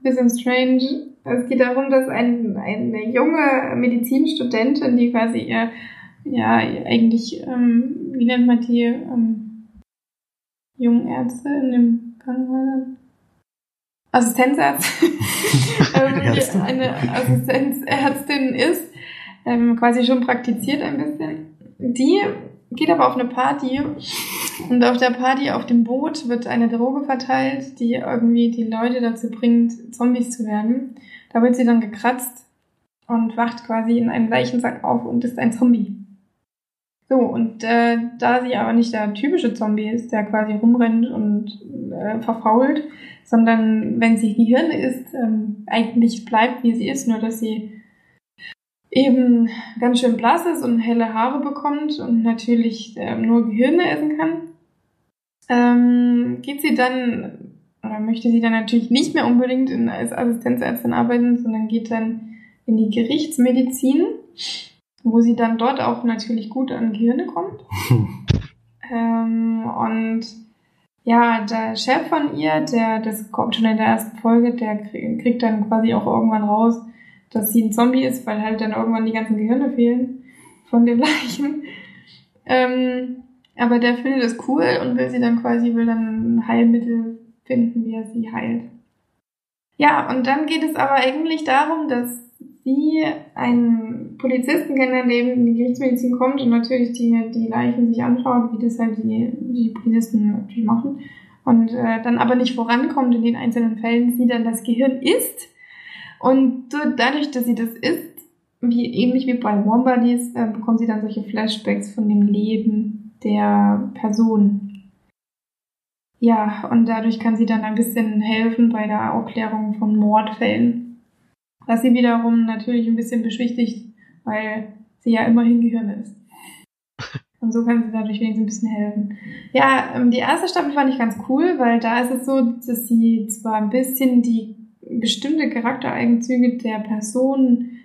bisschen strange. Es geht darum, dass ein, eine junge Medizinstudentin, die quasi ihr, ja, eigentlich, ähm, wie nennt man die, ähm, Jungärzte in dem Krankenhaus? Assistenzärztin. ähm, eine Assistenzärztin ist, ähm, quasi schon praktiziert ein bisschen. Die geht aber auf eine Party und auf der Party auf dem Boot wird eine Droge verteilt, die irgendwie die Leute dazu bringt, Zombies zu werden. Da wird sie dann gekratzt und wacht quasi in einem Leichensack auf und ist ein Zombie. So, und äh, da sie aber nicht der typische Zombie ist, der quasi rumrennt und äh, verfault, sondern wenn sie Gehirn ist, ähm, eigentlich bleibt, wie sie ist, nur dass sie eben ganz schön blass ist und helle Haare bekommt und natürlich ähm, nur Gehirne essen kann, ähm, geht sie dann, oder möchte sie dann natürlich nicht mehr unbedingt in, als Assistenzärztin arbeiten, sondern geht dann in die Gerichtsmedizin, wo sie dann dort auch natürlich gut an Gehirne kommt. ähm, und ja, der Chef von ihr, der, das kommt schon in der ersten Folge, der krieg- kriegt dann quasi auch irgendwann raus, dass sie ein Zombie ist, weil halt dann irgendwann die ganzen Gehirne fehlen von den Leichen. Ähm, Aber der findet es cool und will sie dann quasi, will dann ein Heilmittel finden, wie er sie heilt. Ja, und dann geht es aber eigentlich darum, dass sie einen Polizisten kennenlernt, der eben in die Gerichtsmedizin kommt und natürlich die, die Leichen sich anschaut, wie das halt die, die Polizisten natürlich machen. Und äh, dann aber nicht vorankommt in den einzelnen Fällen, sie dann das Gehirn isst. Und so, dadurch, dass sie das isst, wie ähnlich wie bei Warm Bodies, äh, bekommt sie dann solche Flashbacks von dem Leben der Person. Ja, und dadurch kann sie dann ein bisschen helfen bei der Aufklärung von Mordfällen. Was sie wiederum natürlich ein bisschen beschwichtigt, weil sie ja immerhin Gehirn ist. Und so kann sie dadurch wenigstens ein bisschen helfen. Ja, ähm, die erste Staffel fand ich ganz cool, weil da ist es so, dass sie zwar ein bisschen die bestimmte Charaktereigenzüge der Person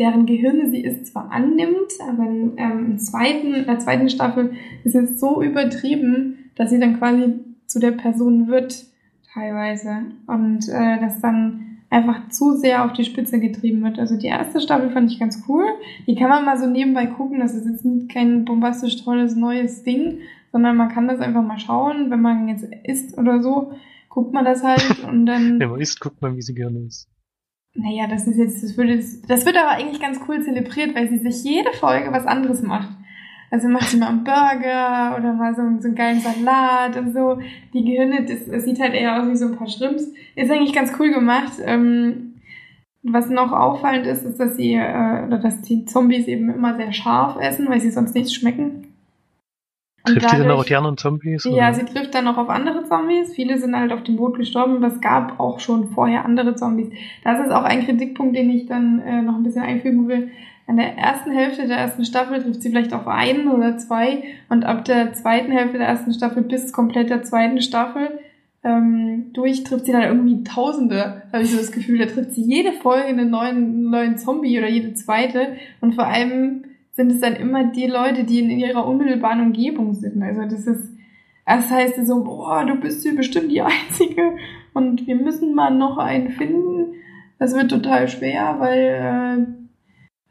deren Gehirne sie ist, zwar annimmt, aber ähm, im zweiten, in der zweiten Staffel ist es so übertrieben, dass sie dann quasi zu der Person wird, teilweise. Und äh, das dann einfach zu sehr auf die Spitze getrieben wird. Also die erste Staffel fand ich ganz cool. Die kann man mal so nebenbei gucken. Das ist jetzt kein bombastisch tolles neues Ding, sondern man kann das einfach mal schauen. Wenn man jetzt isst oder so, guckt man das halt und dann. Wenn man isst, guckt man, wie sie gerne ist. Naja, das ist jetzt, das wird jetzt, das wird aber eigentlich ganz cool zelebriert, weil sie sich jede Folge was anderes macht. Also macht sie mal einen Burger oder mal so, so einen geilen Salat und so. Die Gehirne, das, das sieht halt eher aus wie so ein paar Shrimps. Ist eigentlich ganz cool gemacht. Ähm, was noch auffallend ist, ist, dass sie, äh, oder dass die Zombies eben immer sehr scharf essen, weil sie sonst nichts schmecken. Trifft dadurch, die dann auch die anderen Zombies? Ja, oder? sie trifft dann noch auf andere Zombies. Viele sind halt auf dem Boot gestorben, aber es gab auch schon vorher andere Zombies. Das ist auch ein Kritikpunkt, den ich dann äh, noch ein bisschen einfügen will. An der ersten Hälfte der ersten Staffel trifft sie vielleicht auf einen oder zwei und ab der zweiten Hälfte der ersten Staffel bis komplett der zweiten Staffel ähm, durch trifft sie dann irgendwie Tausende, habe ich so das Gefühl. Da trifft sie jede Folge einen neuen, neuen Zombie oder jede zweite und vor allem sind es dann immer die Leute, die in ihrer unmittelbaren Umgebung sind. Also das ist, das heißt so, boah, du bist hier bestimmt die Einzige und wir müssen mal noch einen finden. Das wird total schwer, weil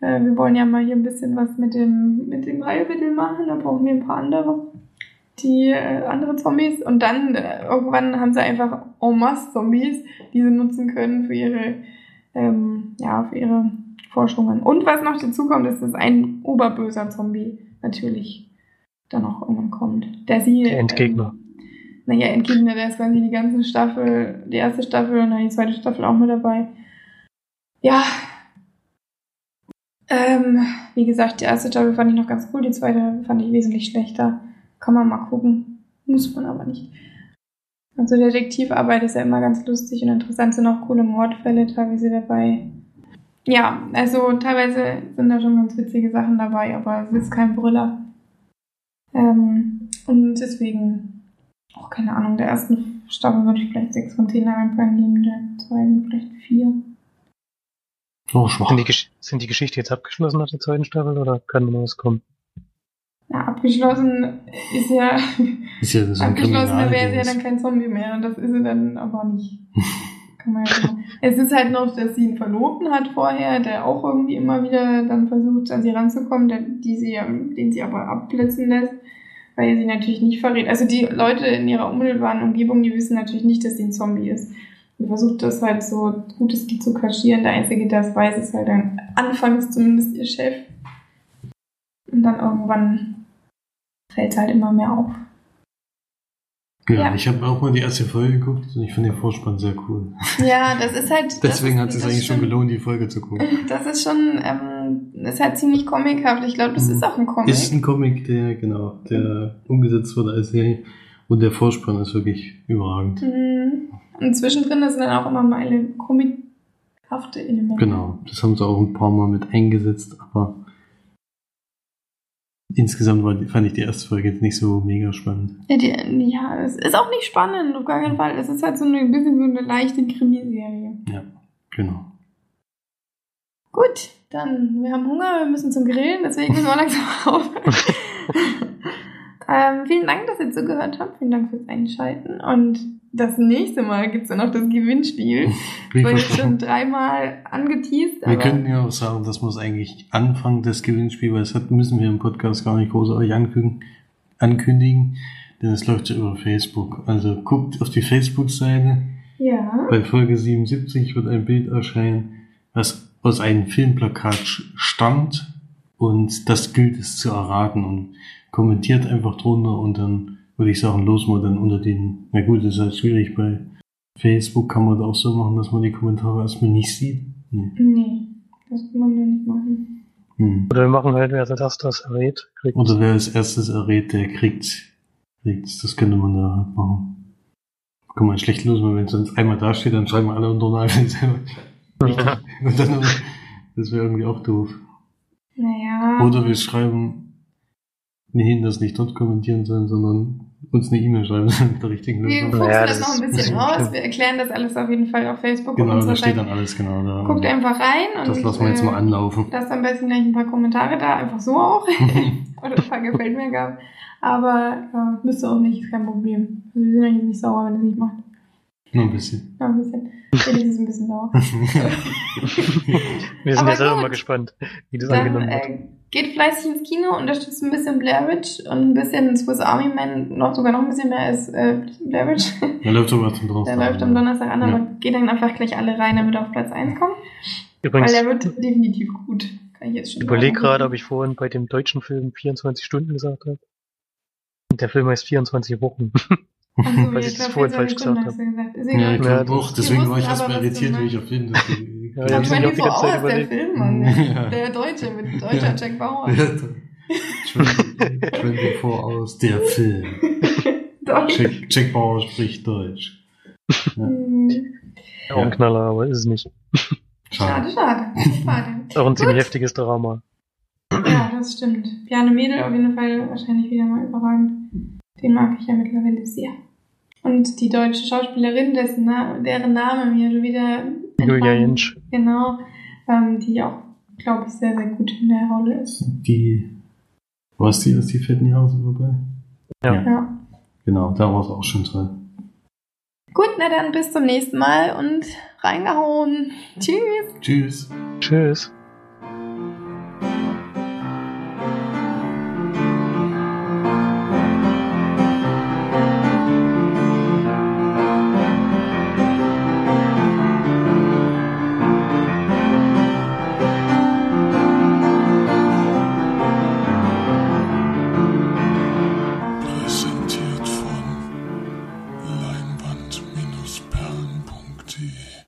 äh, äh, wir wollen ja mal hier ein bisschen was mit dem, mit dem Heilmittel machen. Da brauchen wir ein paar andere, die äh, andere Zombies. Und dann äh, irgendwann haben sie einfach en masse Zombies, die sie nutzen können für ihre, ähm, ja, für ihre Forschungen. Und was noch dazu kommt, ist, dass ein oberböser Zombie natürlich dann auch irgendwann kommt. Der sie. Der Endgegner. Ähm, naja, Endgegner, der ist quasi die ganze Staffel, die erste Staffel und dann die zweite Staffel auch mit dabei. Ja. Ähm, wie gesagt, die erste Staffel fand ich noch ganz cool, die zweite fand ich wesentlich schlechter. Kann man mal gucken. Muss man aber nicht. Also Detektivarbeit ist ja immer ganz lustig und interessant, sind auch coole Mordfälle teilweise dabei. Ja, also teilweise sind da schon ganz witzige Sachen dabei, aber es ist kein Brüller. Ähm, und deswegen, auch keine Ahnung, der ersten Staffel würde ich vielleicht sechs von zehn Leinwandperlen geben, der zweiten vielleicht vier. Oh, schwach. Sind die, sind die Geschichte jetzt abgeschlossen nach der zweiten Staffel oder kann noch was kommen? Ja, abgeschlossen ist ja, ist ja so abgeschlossen wäre es ja dann kein Zombie mehr und das ist sie dann aber nicht. Kann man ja sagen. Es ist halt noch, dass sie einen Verlobten hat vorher, der auch irgendwie immer wieder dann versucht, an sie ranzukommen, der, die sie, den sie aber abblitzen lässt, weil sie natürlich nicht verrät. Also die Leute in ihrer unmittelbaren Umgebung, die wissen natürlich nicht, dass sie ein Zombie ist. Und versucht das halt so gut es geht zu kaschieren. Der Einzige, der es weiß, ist halt dann anfangs zumindest ihr Chef. Und dann irgendwann fällt es halt immer mehr auf. Ja, ja. ich habe auch mal die erste Folge geguckt und ich finde den Vorspann sehr cool. Ja, das ist halt. Deswegen ist, hat es eigentlich schon gelohnt, die Folge zu gucken. Das ist schon, ähm, das ist halt ziemlich comichaft. Ich glaube, das mhm. ist auch ein Comic. Ist ein Comic, der, genau, der umgesetzt wurde als Serie. Und der Vorspann ist wirklich überragend. Mhm. Und zwischendrin sind dann auch immer mal eine comichafte Elemente. Genau, das haben sie auch ein paar Mal mit eingesetzt, aber Insgesamt war, fand ich die erste Folge jetzt nicht so mega spannend. Ja, die, ja, es ist auch nicht spannend, auf gar keinen Fall. Es ist halt so ein bisschen so eine leichte Krimiserie. Ja, genau. Gut, dann, wir haben Hunger, wir müssen zum Grillen, deswegen müssen wir langsam aufhören. ähm, vielen Dank, dass ihr zugehört habt. Vielen Dank fürs Einschalten und das nächste Mal gibt es dann noch das Gewinnspiel. Wie Wurde schon dreimal angeteased. Wir können ja auch sagen, das muss eigentlich Anfang des Gewinnspiels, weil das müssen wir im Podcast gar nicht großartig ankündigen. ankündigen, denn es läuft ja über Facebook. Also guckt auf die Facebook-Seite. Ja. Bei Folge 77 wird ein Bild erscheinen, was aus einem Filmplakat stammt und das gilt es zu erraten und kommentiert einfach drunter und dann würde ich sagen, los mal dann unter den, na gut, das ist halt schwierig, bei Facebook kann man das auch so machen, dass man die Kommentare erstmal nicht sieht. Nee. Nee, das kann man ja nicht machen. Hm. Oder wir machen halt, wer als erstes das errät, kriegt. Oder wer als erstes errät, der kriegt, kriegt's. Das könnte man da halt machen. Kann man schlecht los, weil wenn es sonst einmal da steht, dann schreiben wir alle unter Nagel selber. Ja. Und dann, das wäre irgendwie auch doof. Naja. Oder wir schreiben hin, dass nicht dort kommentieren sollen, sondern uns eine E-Mail schreiben mit der richtigen wir Lösung. fuchsen Naja, das das noch ein bisschen das ist aus. schlimm. Wir erklären das alles auf jeden Fall auf Facebook Genau, und da steht dann alles genau da. Guckt einfach rein und das lassen wir jetzt mal äh, anlaufen. Lasst am besten gleich ein paar Kommentare da, einfach so auch. Oder ein paar gefällt mir gab. Aber äh, müsste auch nicht, ist kein Problem. Also wir sind eigentlich nicht sauer, wenn ihr es nicht macht. Nur ein bisschen. Ja, ein bisschen. Felix ist ein bisschen sauer. Wir sind Aber ja selber mal gespannt, wie das Dann angenommen wird. äh, geht fleißig ins Kino, unterstützt ein bisschen Blair Witch und ein bisschen Swiss Army Man, noch sogar noch ein bisschen mehr als äh, Blair Witch. Der läuft aber zum Der Donnerstag. läuft am Donnerstag an, aber Ja. geht dann einfach gleich alle rein, damit er auf Platz 1 kommt. Übrigens, Weil der wird definitiv gut. Kann ich jetzt schon sagen. gerade, ob ich vorhin bei dem deutschen Film 24 Stunden gesagt habe. Und der Film heißt 24 Wochen. So, weil ja, ich das vorhin 24 falsch gesagt. Ist Ja, egal. ich Ja, glaube auch. Deswegen war ich erstmal irritiert, wie ich auf jeden Fall. Ja, Ja, ja, hab ich auch die 24 ganze Zeit Hours, der überlegt. Film, Mann. Ja. Der Deutsche mit deutscher Jack Bauer. 24 aus, der Film. Jack, Jack Bauer spricht Deutsch. Hm, Auch ein Knaller, aber ist es nicht. Schade, schade. Schade. Ist auch ein ziemlich Gut. heftiges Drama. Ja, das stimmt. Piano Mädel auf jeden Fall wahrscheinlich wieder mal überragend. Den mag ich ja mittlerweile sehr. Und die deutsche Schauspielerin, dessen Na deren Name mir schon wieder Julia Jentsch. Genau, ähm, die auch, glaube ich, sehr, sehr gut in der Rolle ist. Die, was die, ist die Fettenhausen vorbei? Ja. Ja. Genau, da war es auch schon toll. Gut, na dann bis zum nächsten Mal und reingehauen. Tschüss. Tschüss. Tschüss.